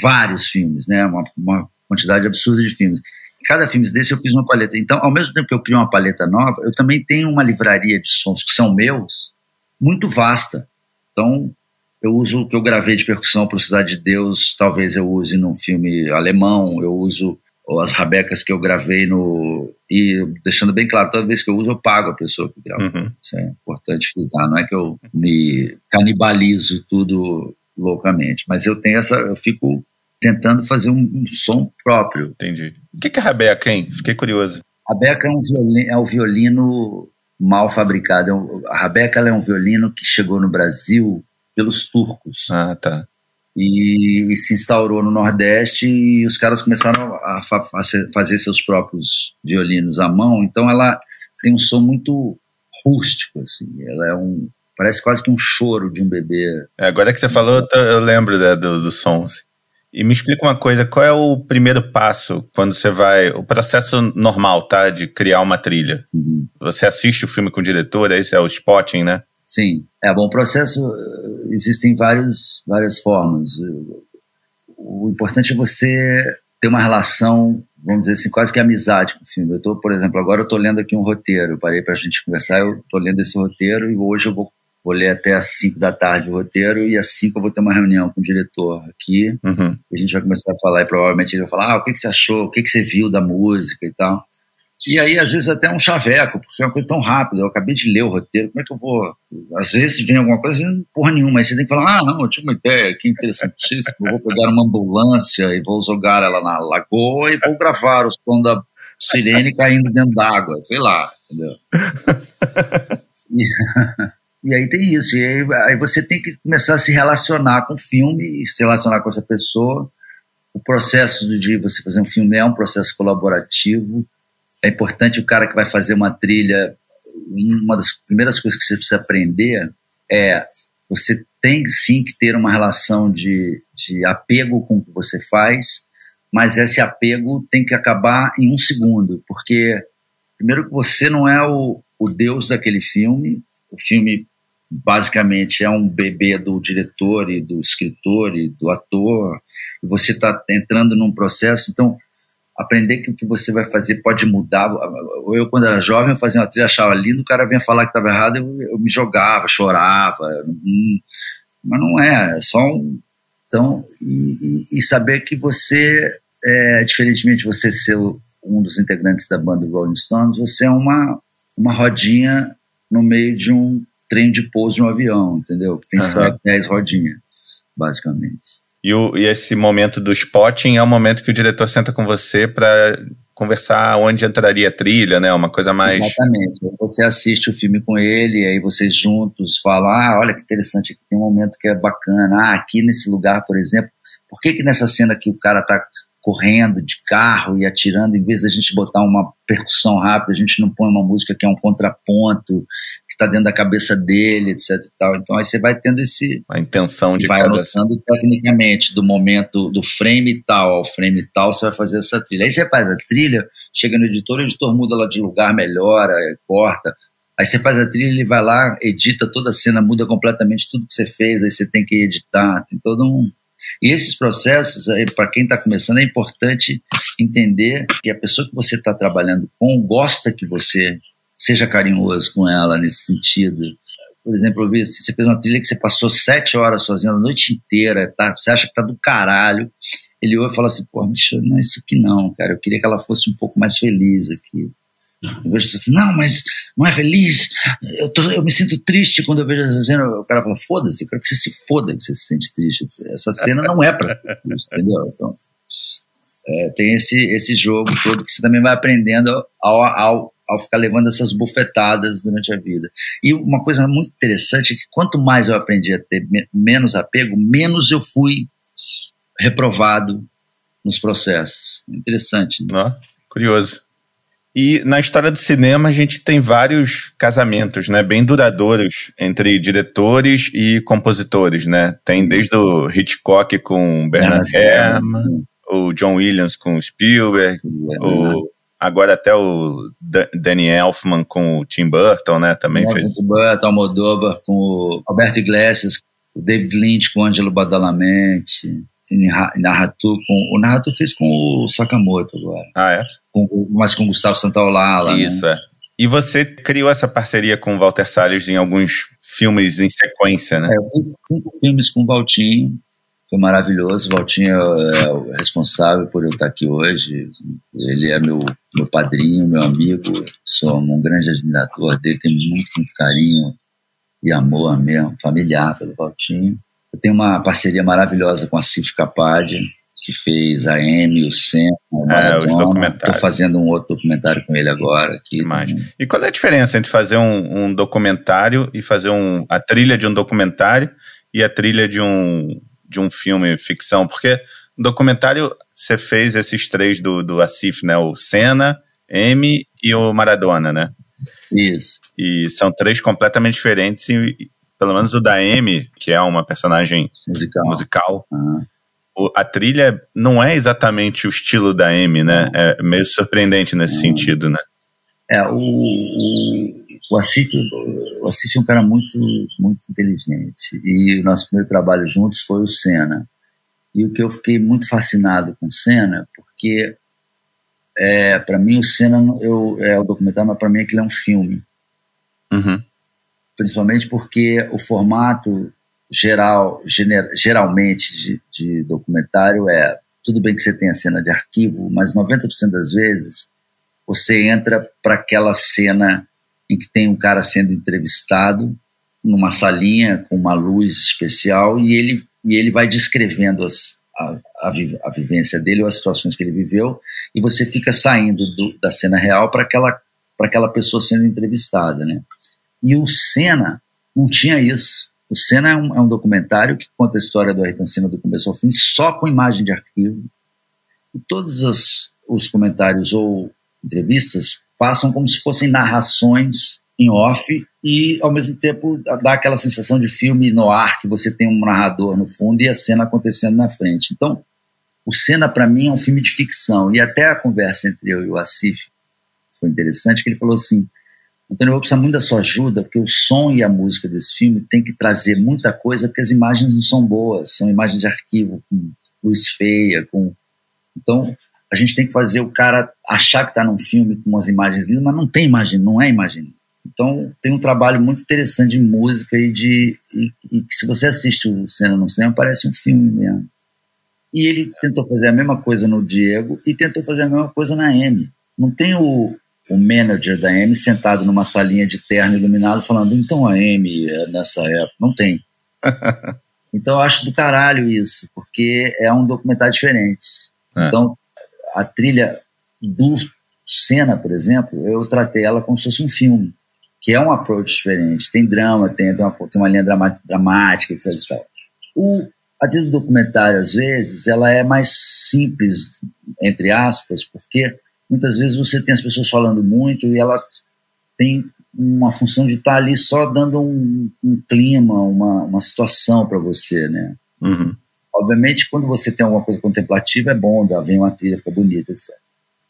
vários filmes, né? Uma, uma quantidade absurda de filmes. Cada filme desse eu fiz uma paleta. Então, ao mesmo tempo que eu crio uma paleta nova, eu também tenho uma livraria de sons que são meus, muito vasta. Então, eu uso o que eu gravei de percussão para Cidade de Deus, talvez eu use num filme alemão, eu uso as rabecas que eu gravei no. E deixando bem claro, toda vez que eu uso, eu pago a pessoa que grava. Uhum. Isso é importante frisar. Não é que eu me canibalizo tudo loucamente, mas eu tenho essa. Eu fico tentando fazer um, um som próprio. Entendi. O que é rabeca, hein? Fiquei curioso. Rabeca é um violino, é um violino mal fabricado. É a rabeca é um violino que chegou no Brasil pelos turcos. Ah, tá e, e, se instaurou no Nordeste e os caras começaram a fa fazer seus próprios violinos à mão. Então ela tem um som muito rústico, assim. Ela é um parece quase que um choro de um bebê. É, agora que você falou, eu lembro né, do, do som. Assim. E me explica uma coisa, qual é o primeiro passo quando você vai, o processo normal, tá, de criar uma trilha? Uhum. Você assiste o filme com o diretor, esse é o spotting, né? Sim, é bom. O processo existem vários, várias formas. O importante é você ter uma relação, vamos dizer assim, quase que amizade com o filme. Eu estou, por exemplo, agora eu estou lendo aqui um roteiro. parei para a gente conversar. Eu estou lendo esse roteiro e hoje eu vou vou ler até às 5 da tarde o roteiro e às 5 eu vou ter uma reunião com o diretor aqui. Uhum. a gente vai começar a falar e provavelmente ele vai falar: ah, o que, que você achou, o que, que você viu da música e tal. E aí, às vezes, até um chaveco, porque é uma coisa tão rápida. Eu acabei de ler o roteiro, como é que eu vou. Às vezes vem alguma coisa e porra nenhuma. Aí você tem que falar: ah, não, eu tinha uma ideia, que interessantíssimo. Eu vou pegar uma ambulância e vou jogar ela na lagoa e vou gravar o som da sirene caindo dentro d'água, sei lá, entendeu? E, aí tem isso. E aí, aí você tem que começar a se relacionar com o filme, se relacionar com essa pessoa. O processo de você fazer um filme é um processo colaborativo é importante o cara que vai fazer uma trilha, uma das primeiras coisas que você precisa aprender é você tem sim que ter uma relação de, de apego com o que você faz, mas esse apego tem que acabar em um segundo, porque primeiro que você não é o, o deus daquele filme, o filme basicamente é um bebê do diretor e do escritor e do ator, e você está entrando num processo, então aprender que o que você vai fazer pode mudar. Eu, quando era jovem, fazia uma trilha, achava lindo, o cara vinha falar que estava errado, eu, eu, me jogava, chorava. Hum, mas não é, é só um. Então, e, e, e saber que você, é, diferentemente de você ser um dos integrantes da banda Rolling Stones, você é uma, uma rodinha no meio de um trem de pouso de um avião, entendeu? Tem uhum. 10 rodinhas, basicamente. E, o, e esse momento do spotting é o momento que o diretor senta com você para conversar onde entraria a trilha, né? Uma coisa mais. Exatamente. Você assiste o filme com ele, aí vocês juntos falam: ah, olha que interessante, aqui tem um momento que é bacana. Ah, aqui nesse lugar, por exemplo, por que, que nessa cena aqui o cara tá correndo de carro e atirando, em vez da gente botar uma percussão rápida, a gente não põe uma música que é um contraponto, que está dentro da cabeça dele, etc tal. Então aí você vai tendo esse... A intenção de vai cada... anotando tecnicamente, do momento, do frame tal ao frame tal, você vai fazer essa trilha. Aí você faz a trilha, chega no editor, o editor muda lá de lugar, melhora, corta. Aí você faz a trilha, ele vai lá, edita toda a cena, muda completamente tudo que você fez, aí você tem que editar, tem todo um e esses processos, para quem está começando, é importante entender que a pessoa que você está trabalhando com gosta que você seja carinhoso com ela nesse sentido. Por exemplo, eu vi, você fez uma trilha que você passou sete horas fazendo a noite inteira, tá? você acha que tá do caralho. Ele ouve e fala assim, pô, não é isso aqui não, cara. Eu queria que ela fosse um pouco mais feliz aqui. Eu vejo assim, não, mas não é feliz. Eu, tô, eu me sinto triste quando eu vejo essa cena. O cara fala, foda-se, eu quero que você se foda que você se sente triste. Essa cena não é pra isso, entendeu? Então, é, tem esse, esse jogo todo que você também vai aprendendo ao, ao, ao ficar levando essas bufetadas durante a vida. E uma coisa muito interessante é que quanto mais eu aprendi a ter menos apego, menos eu fui reprovado nos processos. Interessante. Né? curioso. E na história do cinema a gente tem vários casamentos, né, bem duradouros entre diretores e compositores, né? Tem desde o Hitchcock com Bernard Herrmann, o John Williams com Spielberg, o agora até o Danny Elfman com o Tim Burton, né? Também fez. Tim Burton, Almodóvar com o Alberto Iglesias, o David Lynch com o Angelo Badalamenti, Narratu com o Narratu fez com o Sakamoto agora. Ah é? com, mas com Gustavo Santaolalla. Né? Isso, né? é. E você criou essa parceria com o Walter Salles em alguns filmes em sequência, né? É, eu fiz cinco filmes com o Valtinho, foi maravilhoso. O Valtinho é o responsável por eu estar aqui hoje. Ele é meu, meu padrinho, meu amigo. Sou um grande admirador dele, tenho muito, muito carinho e amor mesmo, familiar pelo Valtinho. Eu tenho uma parceria maravilhosa com a Cif Capadi, que fez a M, o Senna, o Maradona. É, Estou fazendo um outro documentário com ele agora. Aqui, E qual é a diferença entre fazer um, um documentário e fazer um, a trilha de um documentário e a trilha de um, de um filme ficção? Porque no documentário você fez esses três do, do Asif, né? O Senna, M e o Maradona, né? Isso. E são três completamente diferentes, e, pelo menos o da M, que é uma personagem musical, musical uhum. o, a trilha não é exatamente o estilo da M, né? É meio surpreendente nesse uhum. sentido, né? É, o, o, o, Asif, o Asif é um cara muito, muito inteligente. E o nosso primeiro trabalho juntos foi o Senna. E o que eu fiquei muito fascinado com o Senna, porque é, para mim o Senna eu, é o documentário, mas para mim aquilo é um filme. Uhum. Principalmente porque o formato geral, gener, geralmente de, de, documentário é tudo bem que você tem a cena de arquivo, mas 90% das vezes você entra para aquela cena em que tem um cara sendo entrevistado numa salinha com uma luz especial e ele, e ele vai descrevendo as, a, a, vivência dele ou as situações que ele viveu, e você fica saindo do, da cena real para aquela, aquela pessoa sendo entrevistada. Né? E o Senna não tinha isso. O Senna é um, é um documentário que conta a história do Ayrton Senna do começo ao fim, só com imagem de arquivo. E todos os, os comentários ou entrevistas passam como se fossem narrações em off e ao mesmo tempo dá aquela sensação de filme no ar que você tem um narrador no fundo e a cena acontecendo na frente. Então, o Cena para mim é um filme de ficção e até a conversa entre eu e o Asif foi interessante que ele falou assim: Antônio, eu vou precisar muito da sua ajuda porque o som e a música desse filme tem que trazer muita coisa porque as imagens não são boas, são imagens de arquivo com luz feia, com então a gente tem que fazer o cara achar que está num filme com umas imagens lindas, mas não tem imagem, não é imagem então tem um trabalho muito interessante de música e de e, e se você assiste o cena no cinema parece um filme mesmo. E ele tentou fazer a mesma coisa no Diego e tentou fazer a mesma coisa na M. Não tem o, o manager da M sentado numa salinha de terno iluminado falando então a M é nessa época. Não tem. então eu acho do caralho isso, porque é um documentário diferente. É. Então a trilha do Cena, por exemplo, eu tratei ela como se fosse um filme que é um approach diferente. Tem drama, tem, tem, uma, tem uma linha dramática, etc. E tal. O, a trilha do documentário, às vezes, ela é mais simples, entre aspas, porque muitas vezes você tem as pessoas falando muito e ela tem uma função de estar ali só dando um, um clima, uma, uma situação para você, né? Uhum. Obviamente, quando você tem alguma coisa contemplativa, é bom, vem uma trilha, fica bonita, etc.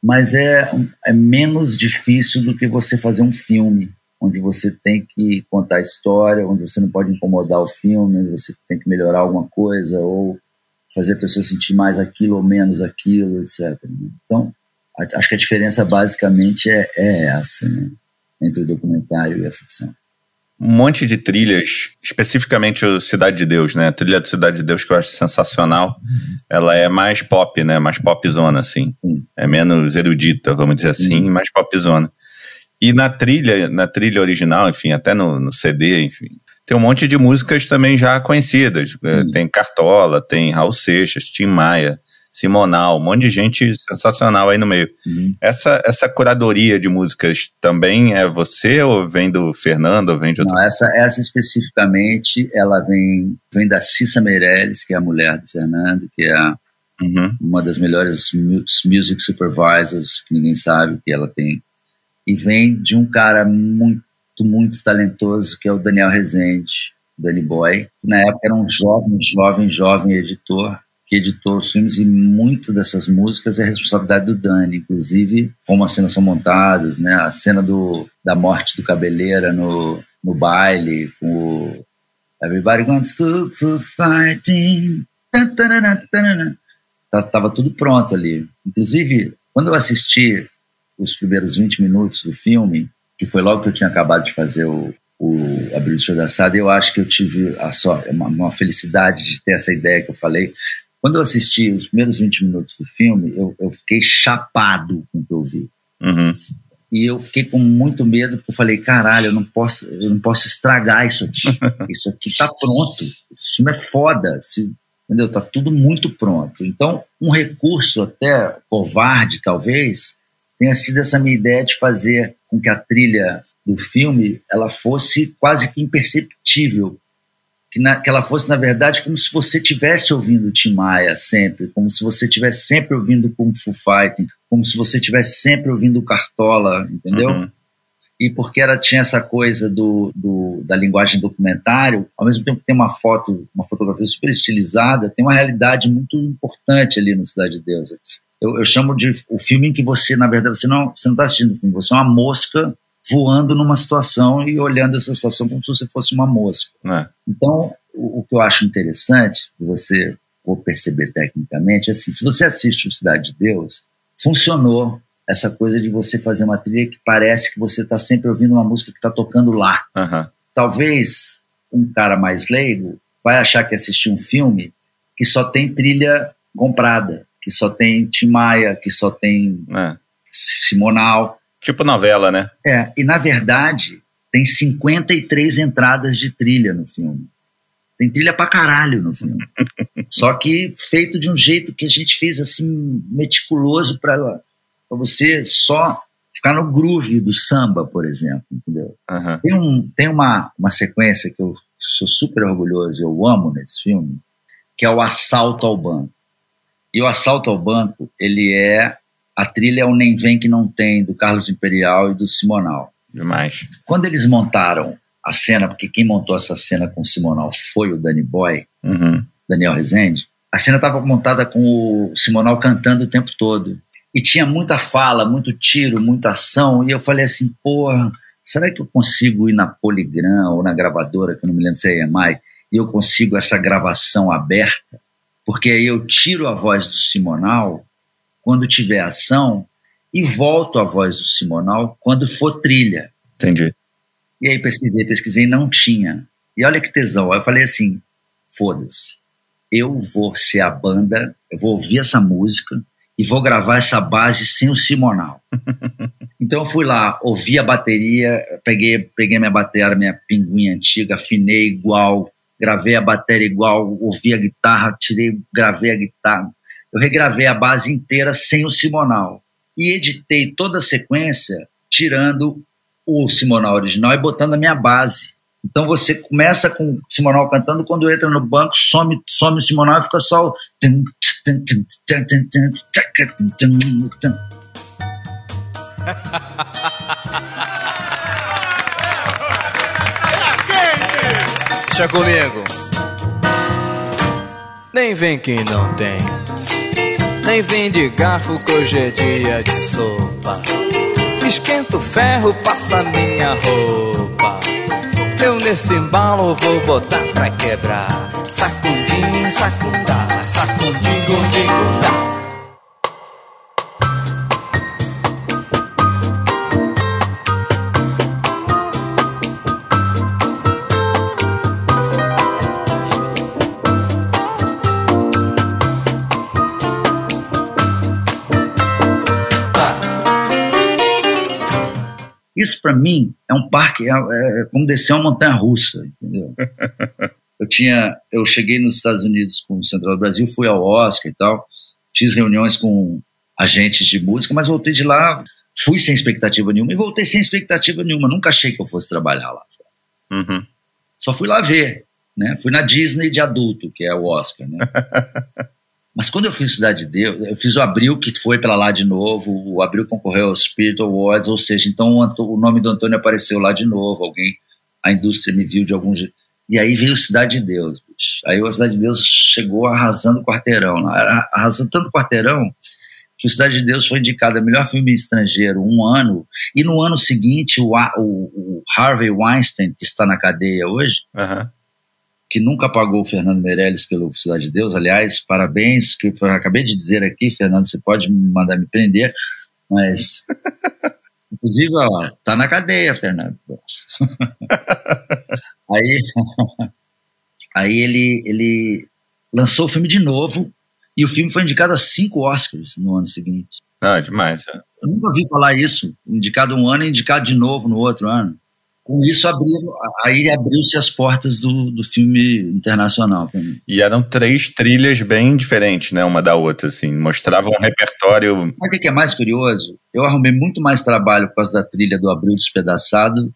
Mas é, é menos difícil do que você fazer um filme onde você tem que contar a história, onde você não pode incomodar o filme, onde você tem que melhorar alguma coisa ou fazer a pessoa sentir mais aquilo ou menos aquilo, etc. Então, acho que a diferença basicamente é, é essa, né? entre o documentário e a ficção. Um monte de trilhas, especificamente o Cidade de Deus, né? A trilha do Cidade de Deus que eu acho sensacional. Uhum. Ela é mais pop, né? Mais popzona, assim. Uhum. É menos erudita, vamos dizer assim, mais popzona. E na trilha, na trilha original, enfim, até no, no CD, enfim, tem um monte de músicas também já conhecidas. É, tem Cartola, tem Raul Seixas, Tim Maia, Simonal, um monte de gente sensacional aí no meio. Uhum. Essa, essa curadoria de músicas também é você ou vem do Fernando ou vem de outro? Não, essa, essa especificamente, ela vem, vem da Cissa Meirelles, que é a mulher do Fernando, que é a, uhum. uma das melhores music supervisors que ninguém sabe que ela tem e vem de um cara muito, muito talentoso que é o Daniel Rezende, Danny Boy, que na época era um jovem, jovem, jovem editor que editou os filmes e muito dessas músicas é responsabilidade do Dani, inclusive como as cenas são montadas, né? A cena do, da morte do Cabeleira no, no baile, com o Everybody Wants Cook for Fighting. Tava tudo pronto ali. Inclusive, quando eu assisti os primeiros 20 minutos do filme, que foi logo que eu tinha acabado de fazer o, o Abril Despedaçado, eu acho que eu tive a só, uma, uma, felicidade de ter essa ideia que eu falei. Quando eu assisti os primeiros 20 minutos do filme, eu, eu fiquei chapado com o que eu vi. Uhum. E eu fiquei com muito medo, porque eu falei, caralho, eu não posso, eu não posso estragar isso aqui. Isso aqui tá pronto. Esse filme é foda. Se, entendeu? Tá tudo muito pronto. Então, um recurso até covarde, talvez, tenha sido essa minha ideia de fazer com que a trilha do filme ela fosse quase que imperceptível, que, na, que ela fosse na verdade como se você tivesse ouvindo Tim Maia sempre, como se você tivesse sempre ouvindo Kung Fu Fighting, como se você tivesse sempre ouvindo Cartola, entendeu? Uhum. E porque ela tinha essa coisa do, do, da linguagem documentário, ao mesmo tempo que tem uma foto, uma fotografia super estilizada, tem uma realidade muito importante ali no Cidade de Deus eu, eu, chamo de o filme em que você, na verdade, você não você não está assistindo o filme, você é uma mosca voando numa situação e olhando essa situação como se você fosse uma mosca. É. Então, o, o, que eu acho interessante, você vou perceber tecnicamente, é assim, se você assiste o Cidade de Deus, funcionou essa coisa de você fazer uma trilha que parece que você está sempre ouvindo uma música que está tocando lá. Uhum. Talvez um cara mais leigo vai achar que assistir um filme que só tem trilha comprada que só tem Tim Maia, que só tem é. Simonal. Tipo novela, né? É, e na verdade tem 53 entradas de trilha no filme. Tem trilha pra caralho no filme. Só que feito de um jeito que a gente fez assim, meticuloso para você só ficar no groove do samba, por exemplo, entendeu? Uhum. Tem, um, tem uma, uma sequência que eu sou super orgulhoso, eu amo nesse filme, que é o assalto ao banco. E o assalto ao banco, ele é a trilha é o Nem Vem Que Não Tem, do Carlos Imperial e do Simonal. Demais. Quando eles montaram a cena, porque quem montou essa cena com o Simonal foi o Danny Boy, uhum. Daniel Rezende, a cena estava montada com o Simonal cantando o tempo todo. E tinha muita fala, muito tiro, muita ação. E eu falei assim, porra, será que eu consigo ir na Poligram ou na gravadora, que eu não me lembro se é EMI, e eu consigo essa gravação aberta? porque aí eu tiro a voz do Simonal quando tiver ação e volto a voz do Simonal quando for trilha. Entendi. E aí pesquisei, pesquisei, não tinha. E olha que tesão. Aí eu falei assim: foda-se, eu vou ser a banda, eu vou ouvir essa música e vou gravar essa base sem o Simonal. então eu fui lá, ouvi a bateria, peguei, peguei minha bateria, minha pinguinha antiga, afinei igual, gravei a bateria igual, ouvi a guitarra, tirei, gravei a guitarra. Eu regravei a base inteira sem o Simonal. E editei toda a sequência, tirando o Simonal original e botando a minha base. Então você começa com o Simonal cantando, quando entra no banco, some, some o Simonal e fica só o. Deixa comigo. Nem vem que não tem. Nem vem de garfo que hoje é dia de sopa. Esquenta o ferro, passa minha roupa. Eu nesse embalo vou botar pra quebrar. Sacudim, sacundá, Isso, para mim, é um parque, é, é como descer uma montanha russa, entendeu? eu tinha, eu cheguei nos Estados Unidos com o Central do Brasil, fui ao Oscar e tal, fiz reuniões com agentes de música, mas voltei de lá, fui sem expectativa nenhuma e voltei sem expectativa nenhuma. Nunca achei que eu fosse trabalhar lá. Uhum. Só fui lá ver, né? Fui na Disney de adulto, que é o Oscar, né? Mas quando eu fiz Cidade de Deus, eu fiz o Abril, que foi para lá de novo, o Abril concorreu ao Spirit Awards, ou seja, então o, nome do Antônio apareceu lá de novo, alguém, a indústria me viu de algum jeito. E aí veio Cidade de Deus, bicho. Aí o Cidade de Deus chegou arrasando o quarteirão, arrasando tanto o quarteirão que o Cidade de Deus foi indicado a melhor filme estrangeiro um ano, e no ano seguinte o, o, o Harvey Weinstein, que está na cadeia hoje, uhum que nunca pagou o Fernando Meirelles pelo Cidade de Deus. Aliás, parabéns, que eu acabei de dizer aqui, Fernando, você pode mandar me prender, mas Inclusive, ó, tá na cadeia, Fernando. aí, aí ele, ele lançou o filme de novo e o filme foi indicado a cinco Oscars no ano seguinte. Ah, demais. É. Eu nunca ouvi falar isso. Indicado um ano e indicado de novo no outro ano. Com isso, abriu, aí abriu-se as portas do, do filme internacional E eram três trilhas bem diferentes, né, uma da outra, assim, mostravam um repertório... Sabe o que é mais curioso? Eu arrumei muito mais trabalho por causa da trilha do Abril Despedaçado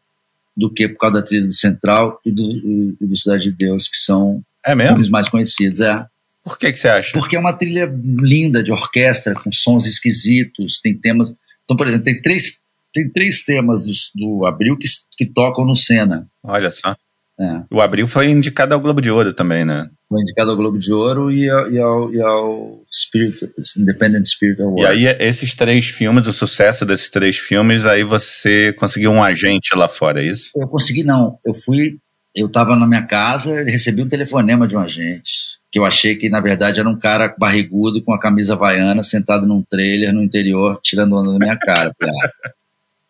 do que por causa da trilha do Central e do, e do Cidade de Deus, que são é filmes mais conhecidos. É. Por que, que você acha? Porque é uma trilha linda de orquestra, com sons esquisitos, tem temas... Então, por exemplo, tem três tem três temas do, do Abril que, que tocam no Senna. Olha só. É. O Abril foi indicado ao Globo de Ouro também, né? Foi indicado ao Globo de Ouro e ao, e ao, e ao Spirit, Independent Spirit Awards. E aí, esses três filmes, o sucesso desses três filmes, aí você conseguiu um agente lá fora, é isso? Eu consegui, não. Eu fui, eu estava na minha casa, recebi um telefonema de um agente, que eu achei que, na verdade, era um cara barrigudo com a camisa havaiana, sentado num trailer no interior, tirando onda da minha cara.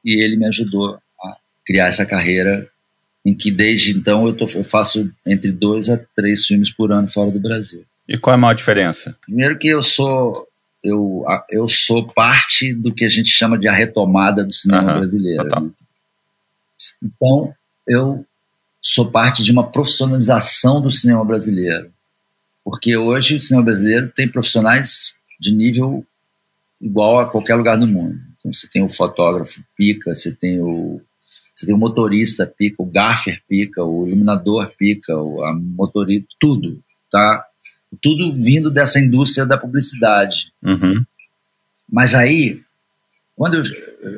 E ele me ajudou a criar essa carreira em que desde então eu, tô, eu faço entre dois a três filmes por ano fora do Brasil. E qual é a maior diferença? Primeiro que eu sou eu, eu sou parte do que a gente chama de a retomada do cinema uhum, brasileiro. Né? Então eu sou parte de uma profissionalização do cinema brasileiro, porque hoje o cinema brasileiro tem profissionais de nível igual a qualquer lugar do mundo. Então você tem o fotógrafo pica, você tem o você tem o motorista pica, o gaffer pica, o iluminador pica, o a motorista, tudo, tá? Tudo vindo dessa indústria da publicidade. Uhum. Mas aí, quando eu,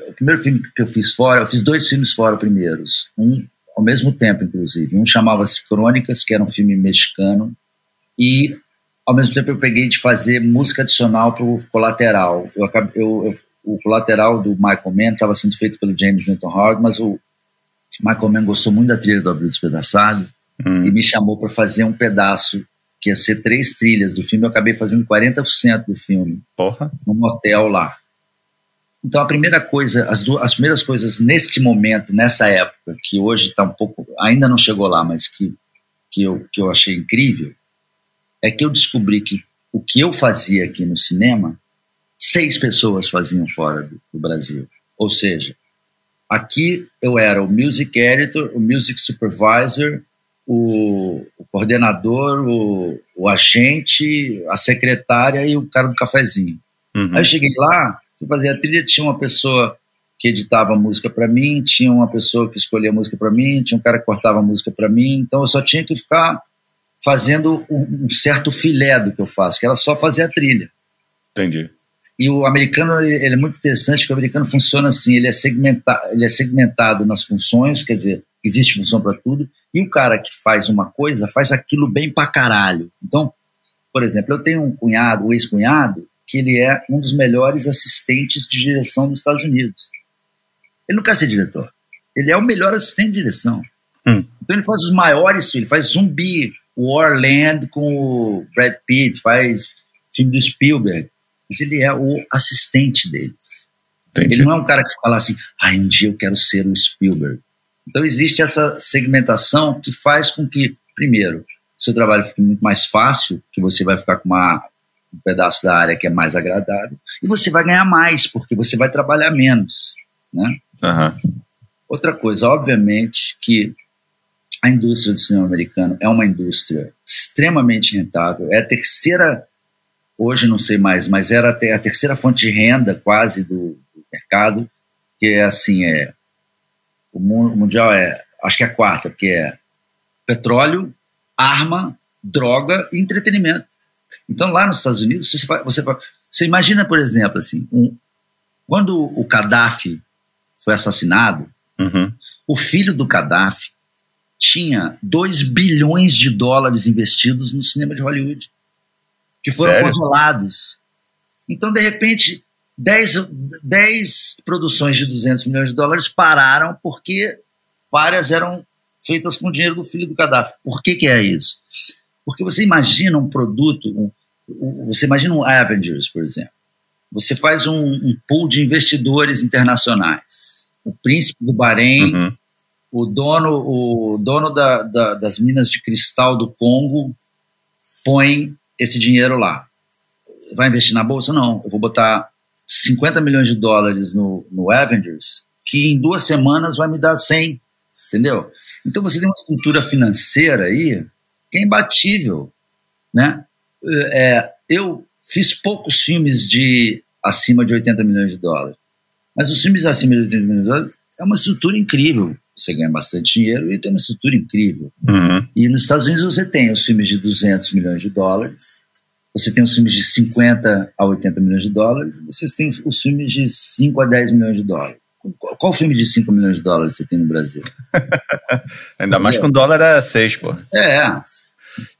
o primeiro filme que eu fiz fora, eu fiz dois filmes fora primeiros, um ao mesmo tempo, inclusive. Um chamava-se Crônicas, que era um filme mexicano, e ao mesmo tempo eu peguei de fazer música adicional para o colateral. Eu, eu, eu, o colateral do Michael Mann estava sendo feito pelo James Newton Howard, mas o Michael Mann gostou muito da trilha do Abril Despedaçado hum. e me chamou para fazer um pedaço que ia ser três trilhas do filme. Eu acabei fazendo 40% do filme Porra. num hotel lá. Então a primeira coisa, as, duas, as primeiras coisas neste momento, nessa época, que hoje está um pouco, ainda não chegou lá, mas que, que, eu, que eu achei incrível, é que eu descobri que o que eu fazia aqui no cinema seis pessoas faziam fora do, do Brasil. Ou seja, aqui eu era o music editor, o music supervisor, o, o coordenador, o, o, agente, a secretária e o cara do cafezinho. Uhum. Aí eu cheguei lá, fui fazer a trilha, tinha uma pessoa que editava música para mim, tinha uma pessoa que escolhia música para mim, tinha um cara que cortava música para mim, então eu só tinha que ficar fazendo um, um certo filé do que eu faço, que era só fazer a trilha. Entendi. E o americano ele é muito interessante, porque o americano funciona assim, ele é, segmenta, ele é segmentado nas funções, quer dizer, existe função para tudo, e o cara que faz uma coisa faz aquilo bem pra caralho. Então, por exemplo, eu tenho um cunhado, um ex-cunhado, que ele é um dos melhores assistentes de direção dos Estados Unidos. Ele não quer ser diretor, ele é o melhor assistente de direção. Hum. Então ele faz os maiores, ele faz Zumbi, Warland com o Brad Pitt, faz filme do Spielberg mas ele é o assistente deles. Entendi. Ele não é um cara que fala assim, ah, um dia eu quero ser o Spielberg. Então existe essa segmentação que faz com que, primeiro, seu trabalho fique muito mais fácil, porque você vai ficar com uma, um pedaço da área que é mais agradável, e você vai ganhar mais, porque você vai trabalhar menos. Né? Uhum. Outra coisa, obviamente, que a indústria do cinema americano é uma indústria extremamente rentável, é a terceira hoje não sei mais, mas era até a terceira fonte de renda quase do, do mercado, que é assim, é o, mundo, o mundial é, acho que é a quarta, porque é petróleo, arma, droga e entretenimento. Então lá nos Estados Unidos você, você, você imagina, por exemplo, assim, um, quando o Gaddafi foi assassinado, uhum. o filho do Gaddafi tinha 2 bilhões de dólares investidos no cinema de Hollywood que foram Sério? congelados. Então, de repente, 10, 10 produções de 200 milhões de dólares pararam porque várias eram feitas com dinheiro do filho do Gaddafi. Por que, que é isso? Porque você imagina um produto, um, você imagina um Avengers, por exemplo. Você faz um, um pool de investidores internacionais. o príncipe do Bahrein, uhum. o dono, o dono da, da, das minas de cristal do Congo põe esse dinheiro lá. Vai investir na bolsa? Não. Eu vou botar 50 milhões de dólares no, no Avengers, que em duas semanas vai me dar 100, entendeu? Então você tem uma estrutura financeira aí que é imbatível, né? É, eu fiz poucos filmes de acima de 80 milhões de dólares, mas os filmes acima de 80 milhões de dólares é uma estrutura incrível. Você ganha bastante dinheiro e tem uma estrutura incrível. Uhum. E nos Estados Unidos você tem os filmes de 200 milhões de dólares, você tem os filmes de 50 a 80 milhões de dólares, vocês têm os filmes de 5 a 10 milhões de dólares. Qual filme de 5 milhões de dólares você tem no Brasil? Ainda mais com dólar a 6, pô. É.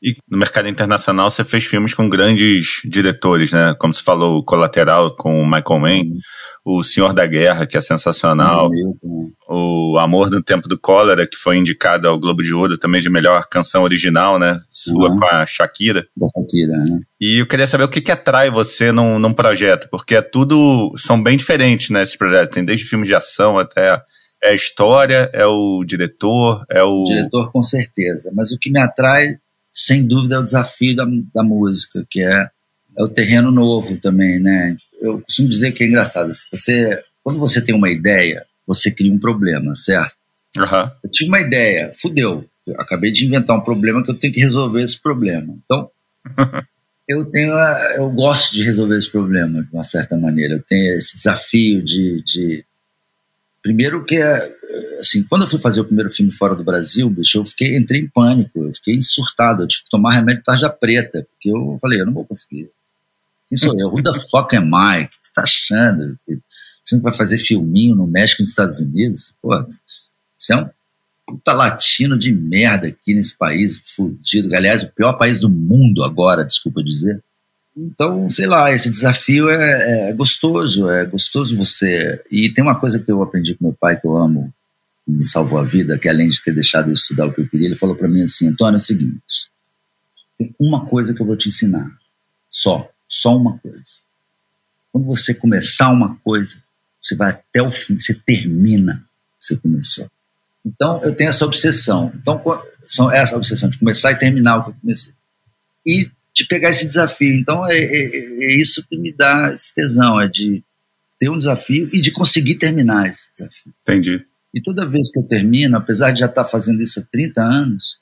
E no mercado internacional você fez filmes com grandes diretores, né? Como você falou, o Colateral com o Michael Mann, uhum. o Senhor da Guerra, que é sensacional, uhum. o Amor no Tempo do Cólera, que foi indicado ao Globo de Ouro também de melhor canção original, né? Sua uhum. com a Shakira. Da Shakira, né? E eu queria saber o que, que atrai você num, num projeto, porque é tudo, são bem diferentes, né, esses projetos. Tem desde filmes de ação até é a história, é o diretor, é o. Diretor, com certeza. Mas o que me atrai sem dúvida é o desafio da, da música, que é, é o terreno novo também, né? Eu costumo dizer que é engraçado. Você, quando você tem uma ideia, você cria um problema, certo? Uhum. Eu tive uma ideia, fudeu. Eu acabei de inventar um problema que eu tenho que resolver esse problema. Então, eu tenho, a, eu gosto de resolver esse problema de uma certa maneira. Eu tenho esse desafio de, de Primeiro que é, assim, quando eu fui fazer o primeiro filme fora do Brasil, bicho, eu fiquei, entrei em pânico, eu fiquei surtado, eu tive que tomar remédio tarja preta, porque eu falei, eu não vou conseguir. Quem sou eu? Who the fuck am I? O que tu tá achando? Você não vai fazer filminho no México e nos Estados Unidos? Pô, você é um puta latino de merda aqui nesse país, fudido. Aliás, o pior país do mundo agora, desculpa dizer. Então, sei lá, esse desafio é, é, gostoso, é gostoso você. E tem uma coisa que eu aprendi com meu pai que eu amo, que me salvou a vida, que além de ter deixado eu estudar o que eu queria, ele falou para mim assim: Antônio, é o seguinte, tem uma coisa que eu vou te ensinar, só, só uma coisa. Quando você começar uma coisa, você vai até o fim, você termina o que você começou. Então, eu tenho essa obsessão. Então, são essa obsessão de começar e terminar o que eu comecei. E de pegar esse desafio. Então é, é, é, isso que me dá esse tesão, é de ter um desafio e de conseguir terminar esse desafio. Entendi. E toda vez que eu termino, apesar de já estar fazendo isso há 30 anos,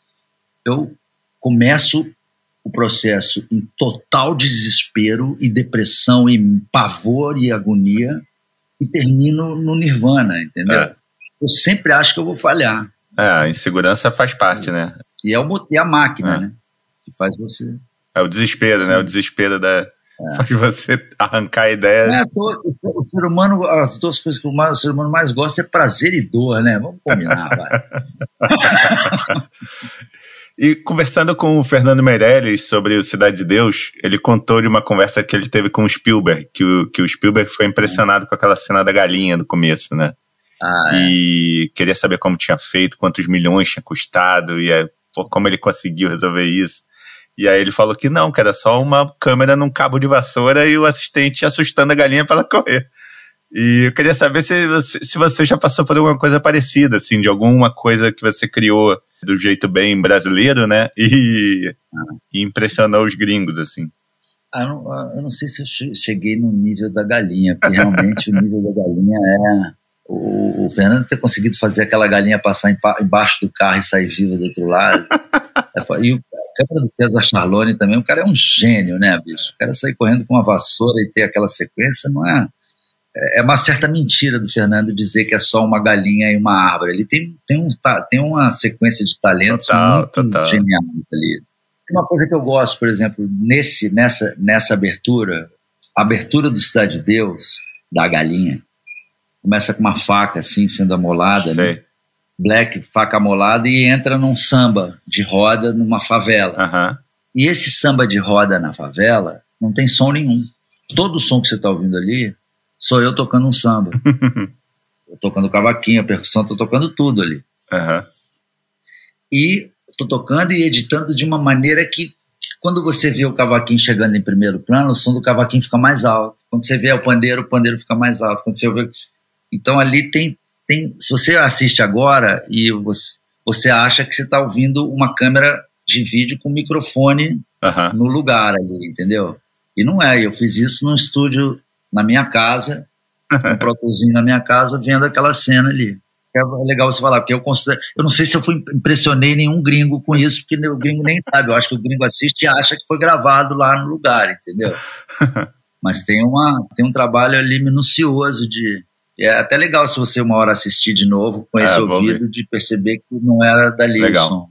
eu começo o processo em total desespero e depressão e pavor e agonia e termino no nirvana, entendeu? É. Eu sempre acho que eu vou falhar. É, a insegurança faz parte, né? E é, o, e a máquina, é. né? Que faz você é o desespero, Sim. né? O desespero da. É. Faz você arrancar a ideia. É, o ser humano, as duas coisas que o, mais, o ser humano mais gosta é prazer e dor, né? Vamos combinar, vai. E conversando com o Fernando Meirelles sobre o Cidade de Deus, ele contou de uma conversa que ele teve com o Spielberg, que o, que o Spielberg foi impressionado com aquela cena da galinha do começo, né? Ah, é. E queria saber como tinha feito, quantos milhões tinha custado, e é, como ele conseguiu resolver isso. E aí ele falou que não, que era só uma câmera num cabo de vassoura e o assistente assustando a galinha para ela correr. E eu queria saber se você, se você já passou por alguma coisa parecida, assim, de alguma coisa que você criou do jeito bem brasileiro, né? E, e impressionou os gringos, assim. Ah, eu, não, eu não sei se eu cheguei no nível da galinha, porque realmente o nível da galinha é. O, o, Fernando ter conseguido fazer aquela galinha passar embaixo do carro e sair viva do outro lado. É, e o, câmera do César Charlone também, o cara é um gênio, né, bicho? O cara sair correndo com uma vassoura e ter aquela sequência não é. É, uma certa mentira do Fernando dizer que é só uma galinha e uma árvore. Ele tem, tem, um, tem uma sequência de talentos total, muito total. geniais ali. Tem uma coisa que eu gosto, por exemplo, nesse, nessa, nessa abertura, a abertura do Cidade de Deus, da galinha, começa com uma faca assim, sendo amolada, né? Sei. né? Black, faca molada, e entra num samba de roda numa favela. Uhum. E esse samba de roda na favela não tem som nenhum. Todo o som que você está ouvindo ali sou eu tocando um samba. eu tocando cavaquinho, a percussão, tô tocando tudo ali. Uhum. E tô tocando e editando de uma maneira que quando você vê o cavaquinho chegando em primeiro plano, o som do cavaquinho fica mais alto. Quando você vê o pandeiro, o pandeiro fica mais alto. Quando você vê... Então ali tem tem, se você assiste agora e você, você acha que você está ouvindo uma câmera de vídeo com microfone no lugar ali, entendeu? E não é, eu fiz isso num estúdio na minha casa, um protozinho na minha casa, vendo aquela cena ali. É legal você falar, porque eu considero, eu não sei se eu fui, impressionei nenhum gringo com isso, porque o gringo nem sabe, eu acho que o gringo assiste e acha que foi gravado lá no lugar, entendeu? Mas tem, uma, tem um trabalho ali minucioso de, é até legal se você uma hora assistir de novo com É, esse vou ouvido de perceber que não era dali Legal. o som.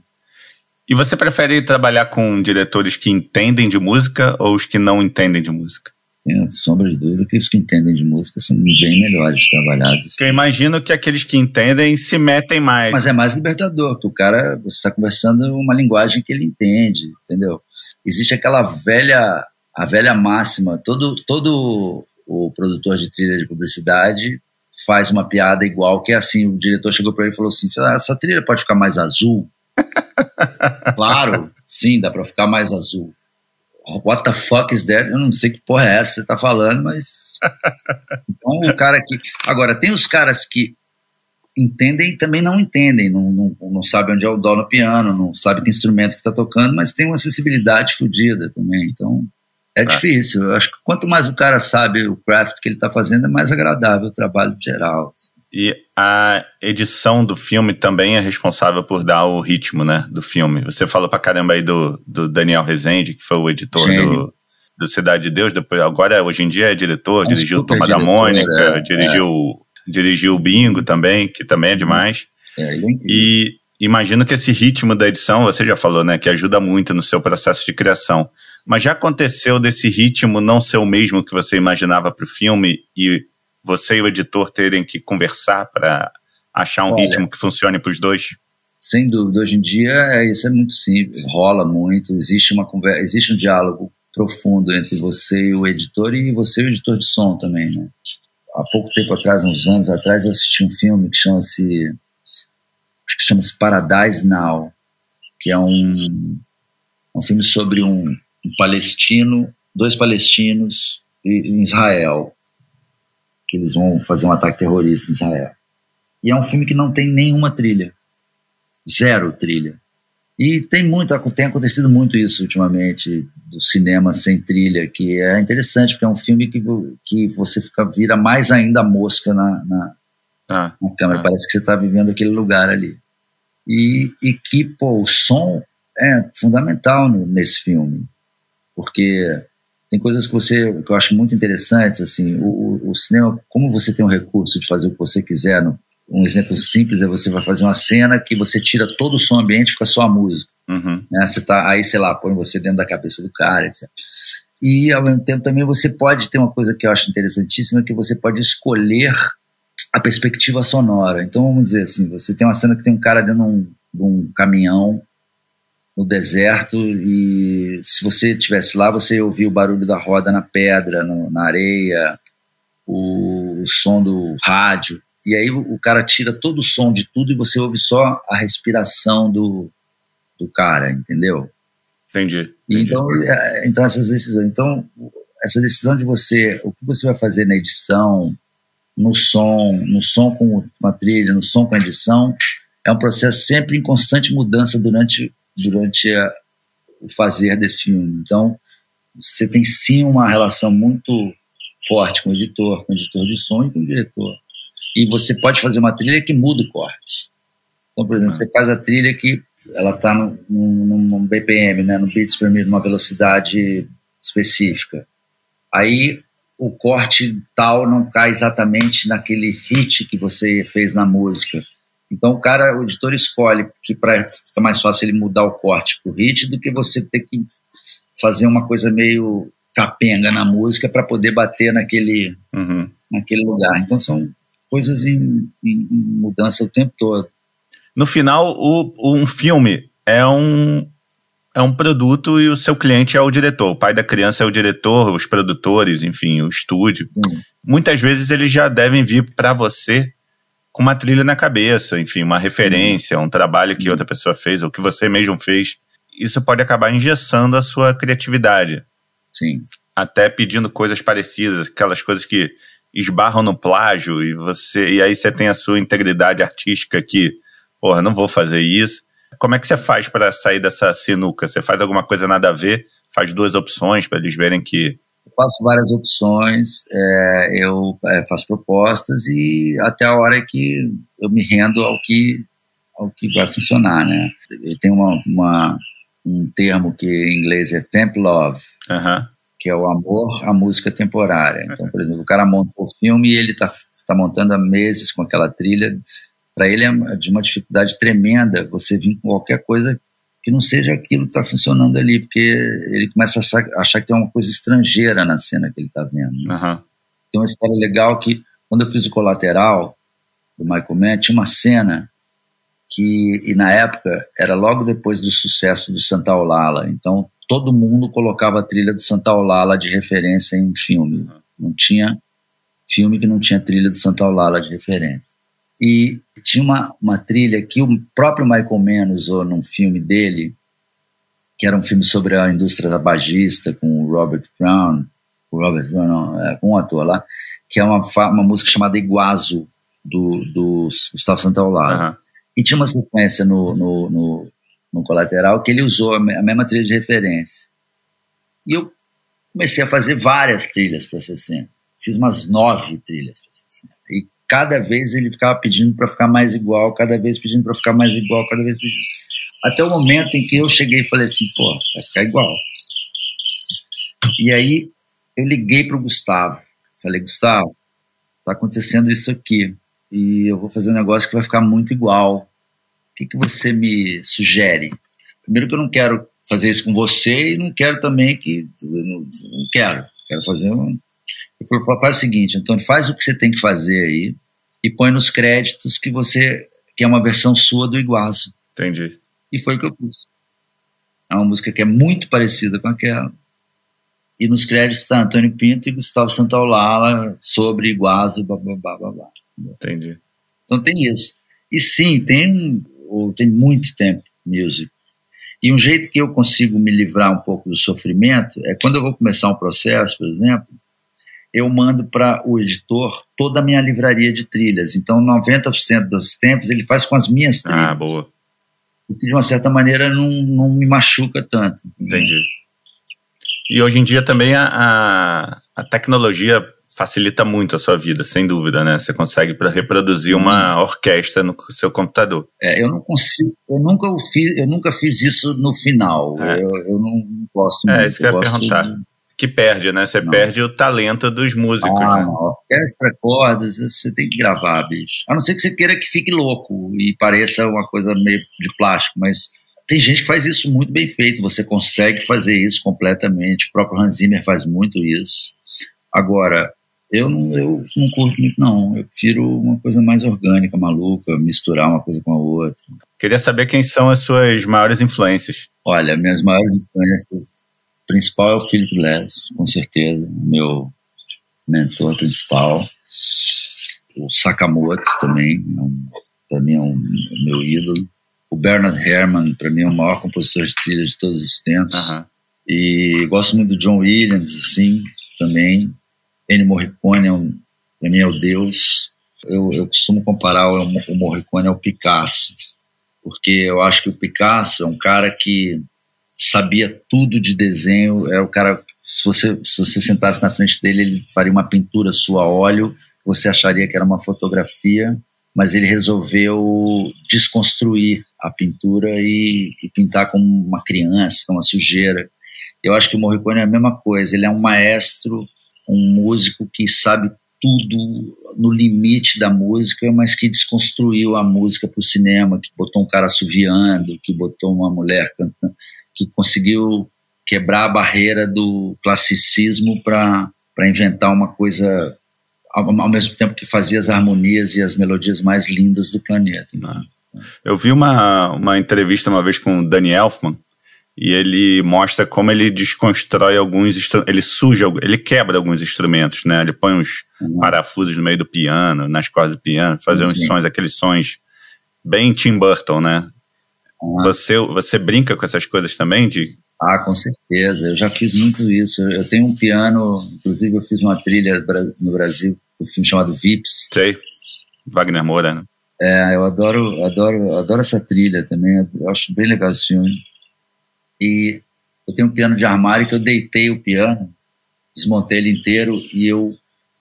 E você prefere trabalhar com diretores que entendem de música ou os que não entendem de música? Tenho sombra de dúvida que os que entendem de música são bem melhores trabalhados. Eu imagino que aqueles que entendem se metem mais. Mas é mais libertador, porque o cara, você está conversando uma linguagem que ele entende, entendeu? Existe aquela velha, a velha máxima, todo, todo o produtor de trilha de publicidade faz uma piada igual, que é assim, o diretor chegou para ele e falou assim, "Ah, essa trilha pode ficar mais azul? claro, sim, dá para ficar mais azul. What the fuck is that? Eu não sei que porra é essa que você tá falando, mas... Então o cara que... Agora, tem os caras que entendem e também não entendem, não, não, não sabem onde é o dó no piano, não sabem que instrumento que está tocando, mas tem uma sensibilidade fodida também. Então é difícil. Eu acho que quanto mais o cara sabe o craft que ele está fazendo, é mais agradável o trabalho geral. E a edição do filme também é responsável por dar o ritmo, né, do filme. Você falou pra caramba aí do, do Daniel Rezende, que foi o editor do, do Cidade de Deus, depois agora hoje em dia é diretor, É dirigiu Turma da diretor, Mônica, é, dirigiu dirigiu o Bingo também, que também é demais. É, é. E imagino que esse ritmo da edição, você já falou, né, que ajuda muito no seu processo de criação. Mas já aconteceu desse ritmo não ser o mesmo que você imaginava para o filme e você e o editor terem que conversar para achar um Olha. ritmo que funcione para os dois? Sem dúvida, hoje em dia é, isso é muito simples, rola muito, existe uma conversa, existe um diálogo profundo entre você e o editor e você e o editor de som também, né? Há pouco tempo atrás, uns anos atrás, eu assisti um filme que chama-se que chama-se Paradise Now, que é um, um filme sobre um, um palestino, dois palestinos e- em Israel, que eles vão fazer um ataque terrorista em Israel. E é um filme que não tem nenhuma trilha zero trilha. E tem muito, tem acontecido muito isso ultimamente do cinema sem trilha, que é interessante, porque é um filme que, que você fica vira mais ainda a mosca na, na, Ah, na câmera, Ah. parece que você está vivendo aquele lugar ali. E, e que, pô, o som é fundamental no- nesse filme, porque tem coisas que você que eu acho muito interessantes, assim, o, o- cinema, como você tem o recurso de fazer o que você quiser, no- um exemplo simples é você vai fazer uma cena que você tira todo o som ambiente, fica só a música uhum. né? Você tá aí, sei lá, põe você dentro da cabeça do cara, etc. E ao mesmo tempo também você pode ter uma coisa que eu acho interessantíssima, que você pode escolher a perspectiva sonora. Então vamos dizer assim, você tem uma cena que tem um cara dentro de um, de um caminhão no deserto e se você estivesse lá, você ia ouvir o barulho da roda na pedra, no- na areia, o, o som do rádio. E aí o, o cara tira todo o som de tudo e você ouve só a respiração do, do cara, entendeu? Entendi. Entendi. então, é, então essas decisões, então essa decisão de você, o que você vai fazer na edição, no som, no som com, com a trilha, no som com a edição, é um processo sempre em constante mudança durante durante a- o fazer desse filme. Então, você tem sim uma relação muito forte com o editor, com o editor de som e com o diretor. E você pode fazer uma trilha que muda o corte. Então, por exemplo, Ah. você faz a trilha que ela está num, num, num BPM, né, no beats per minute, numa velocidade específica. Aí o corte tal não cai exatamente naquele hit que você fez na música. Então o cara, o editor escolhe que para ficar mais fácil ele mudar o corte pro hit do que você ter que fazer uma coisa meio capenga na música para poder bater naquele Uhum. naquele lugar. Então são coisas em, em- mudança o tempo todo. No final, o, um filme é um, é um produto e o seu cliente é o diretor. O pai da criança é o diretor, os produtores, enfim, o estúdio. Muitas vezes eles já devem vir para você com uma trilha na cabeça, enfim, uma referência, um trabalho que Hum. outra pessoa fez ou que você mesmo fez. Isso pode acabar engessando a sua criatividade, Sim. até pedindo coisas parecidas, aquelas coisas que esbarram no plágio e você e aí você tem a sua integridade artística que, porra, não vou fazer isso. Como é que você faz para sair dessa sinuca? Você faz alguma coisa nada a ver? Faz duas opções para eles verem que eu faço várias opções, é, eu é, faço propostas e até a hora que eu me rendo ao que, ao que vai funcionar, né? Eu tenho uma, uma um termo que em inglês é temp love, que é o amor à música temporária. Então, por exemplo, o cara monta o filme e ele está tá montando há meses com aquela trilha. Para ele é de uma dificuldade tremenda você vir com qualquer coisa que não seja aquilo que está funcionando ali, porque ele começa a achar, que tem uma coisa estrangeira na cena que ele está vendo. Né? Uhum. Tem uma história legal que, quando eu fiz o Colateral, do Michael Mann, tinha uma cena que, e na época, era logo depois do sucesso do Santa Olala, então todo mundo colocava a trilha do Santa Olala de referência em um filme. Não tinha filme que não tinha trilha do Santa Olala de referência. E tinha uma, uma trilha que o próprio Michael Mann usou num filme dele, que era um filme sobre a indústria tabagista, com o Robert Brown, o Robert Brown, não, é, com um ator lá, que é uma, uma música chamada Iguazu, do, do Gustavo Santaolalla. Uhum. E tinha uma sequência no, no, no, no, colateral que ele usou a mesma trilha de referência. E eu comecei a fazer várias trilhas para essa cena. Fiz umas nove trilhas para essa cena. E cada vez ele ficava pedindo para ficar mais igual, cada vez pedindo para ficar mais igual, cada vez pedindo. Até o momento em que eu cheguei e falei assim, pô, vai ficar igual. E aí eu liguei para o Gustavo. Falei, Gustavo, tá acontecendo isso aqui e eu vou fazer um negócio que vai ficar muito igual. O que, que você me sugere? Primeiro que eu não quero fazer isso com você e não quero também que não, não quero. Quero fazer um, ele falou, faz o seguinte, Antônio, faz o que você tem que fazer aí e põe nos créditos que você que é uma versão sua do Iguaço. Entendi. E foi o que eu fiz. É uma música que é muito parecida com aquela. E nos créditos está Antônio Pinto e Gustavo Santaolala sobre blá, blá, blá. Entendi. Então tem isso. E sim, tem, tem muito tempo music. E um jeito que eu consigo me livrar um pouco do sofrimento é quando eu vou começar um processo, por exemplo, eu mando para o editor toda a minha livraria de trilhas. Então, 90% dos tempos ele faz com as minhas ah, trilhas. Ah, boa. O que, de uma certa maneira, não, não me machuca tanto. Entendi. E hoje em dia também a, a, a tecnologia facilita muito a sua vida, sem dúvida, né? Você consegue reproduzir uma orquestra no seu computador. É, eu não consigo, eu nunca fiz, eu nunca fiz isso no final. É. Eu, eu não gosto é, muito. É, isso que eu ia perguntar. De que perde, né? Você não. perde o talento dos músicos. Ah, né? Orquestra, cordas, você tem que gravar, bicho. A não ser que você queira que fique louco e pareça uma coisa meio de plástico, mas tem gente que faz isso muito bem feito. Você consegue fazer isso completamente. O próprio Hans Zimmer faz muito isso. Agora, eu não, eu não curto muito, não. Eu prefiro uma coisa mais orgânica, maluca, misturar uma coisa com a outra. Queria saber quem são as suas maiores influências. Olha, minhas maiores influências principal é o Philip Glass, com certeza, meu mentor principal. O Sakamoto também, é um, para mim é um, é meu ídolo. O Bernard Herrmann, para mim, é o maior compositor de trilha de todos os tempos. Uhum. E gosto muito do John Williams, assim, também. Ennio Morricone, é um, para mim, é o deus. Eu, eu costumo comparar o, o Morricone ao Picasso, porque eu acho que o Picasso é um cara que sabia tudo de desenho. É o cara, se você, se você sentasse na frente dele, ele faria uma pintura sua a óleo, você acharia que era uma fotografia, mas ele resolveu desconstruir a pintura e, e pintar como uma criança, como uma sujeira. Eu acho que o Morricone é a mesma coisa, ele é um maestro, um músico que sabe tudo no limite da música, mas que desconstruiu a música para o cinema, que botou um cara assoviando, que botou uma mulher cantando, que conseguiu quebrar a barreira do classicismo para inventar uma coisa ao, ao, mesmo tempo que fazia as harmonias e as melodias mais lindas do planeta. Ah. Eu vi uma, uma entrevista uma vez com o Danny Elfman e ele mostra como ele desconstrói alguns ele suja, ele quebra alguns instrumentos, né? Ele põe uns uhum. parafusos no meio do piano, nas cordas do piano, fazer uns sons, aqueles sons bem Tim Burton, né? Você, você brinca com essas coisas também, de Ah, com certeza. Eu já fiz muito isso. Eu tenho um piano, inclusive eu fiz uma trilha no Brasil do filme chamado Vips. Sei. Wagner Moura, né? É, eu adoro, adoro, adoro essa trilha também. Eu acho bem legal esse filme. E eu tenho um piano de armário que eu deitei o piano, desmontei ele inteiro e eu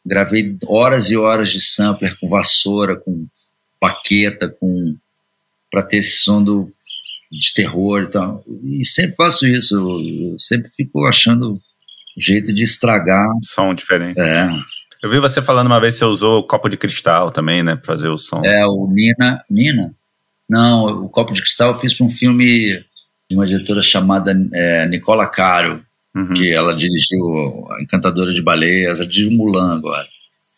gravei horas e horas de sampler com vassoura, com baqueta, com para ter esse som do, de terror e tal. E sempre faço isso, eu sempre fico achando jeito de estragar. Som diferente. É. Eu vi você falando uma vez que você usou copo de cristal também, né, pra fazer o som. É, o Nina. Nina? Não, o copo de cristal eu fiz para um filme de uma diretora chamada é, Nicola Caro, uhum. que ela dirigiu A Encantadora de Baleias, ela dirigiu Mulan agora.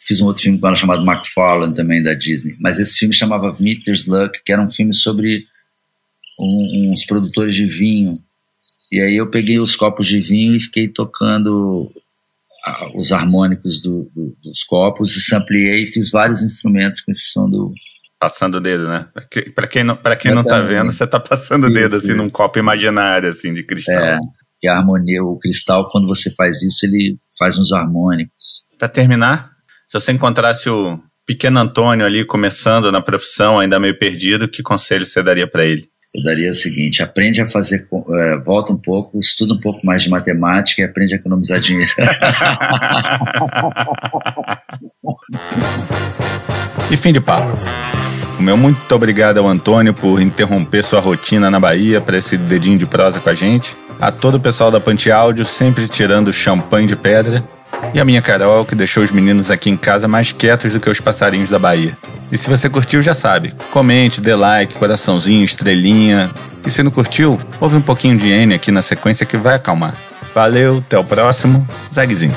Fiz um outro filme com ela chamado McFarlane, também da Disney. Mas esse filme chamava Meter's Luck, que era um filme sobre um, uns produtores de vinho. E aí eu peguei os copos de vinho e fiquei tocando os harmônicos do, do, dos copos e sampleei e fiz vários instrumentos com esse som do. Passando o dedo, né? Para quem não, pra quem não tá vendo, você tá passando o dedo assim isso. num copo imaginário, assim, de cristal. É, que a harmonia, o cristal, quando você faz isso, ele faz uns harmônicos. Para terminar, se você encontrasse o pequeno Antônio ali começando na profissão, ainda meio perdido, que conselho você daria para ele? Eu daria o seguinte: aprende a fazer, é, volta um pouco, estuda um pouco mais de matemática e aprende a economizar dinheiro. e fim de papo. O meu muito obrigado ao Antônio por interromper sua rotina na Bahia para esse dedinho de prosa com a gente. A todo o pessoal da Pante Áudio, sempre tirando champanhe de pedra. E a minha Carol, que deixou os meninos aqui em casa mais quietos do que os passarinhos da Bahia. E se você curtiu, já sabe. Comente, dê like, coraçãozinho, estrelinha. E se não curtiu, ouve um pouquinho de N aqui na sequência que vai acalmar. Valeu, até o próximo. Zagzint.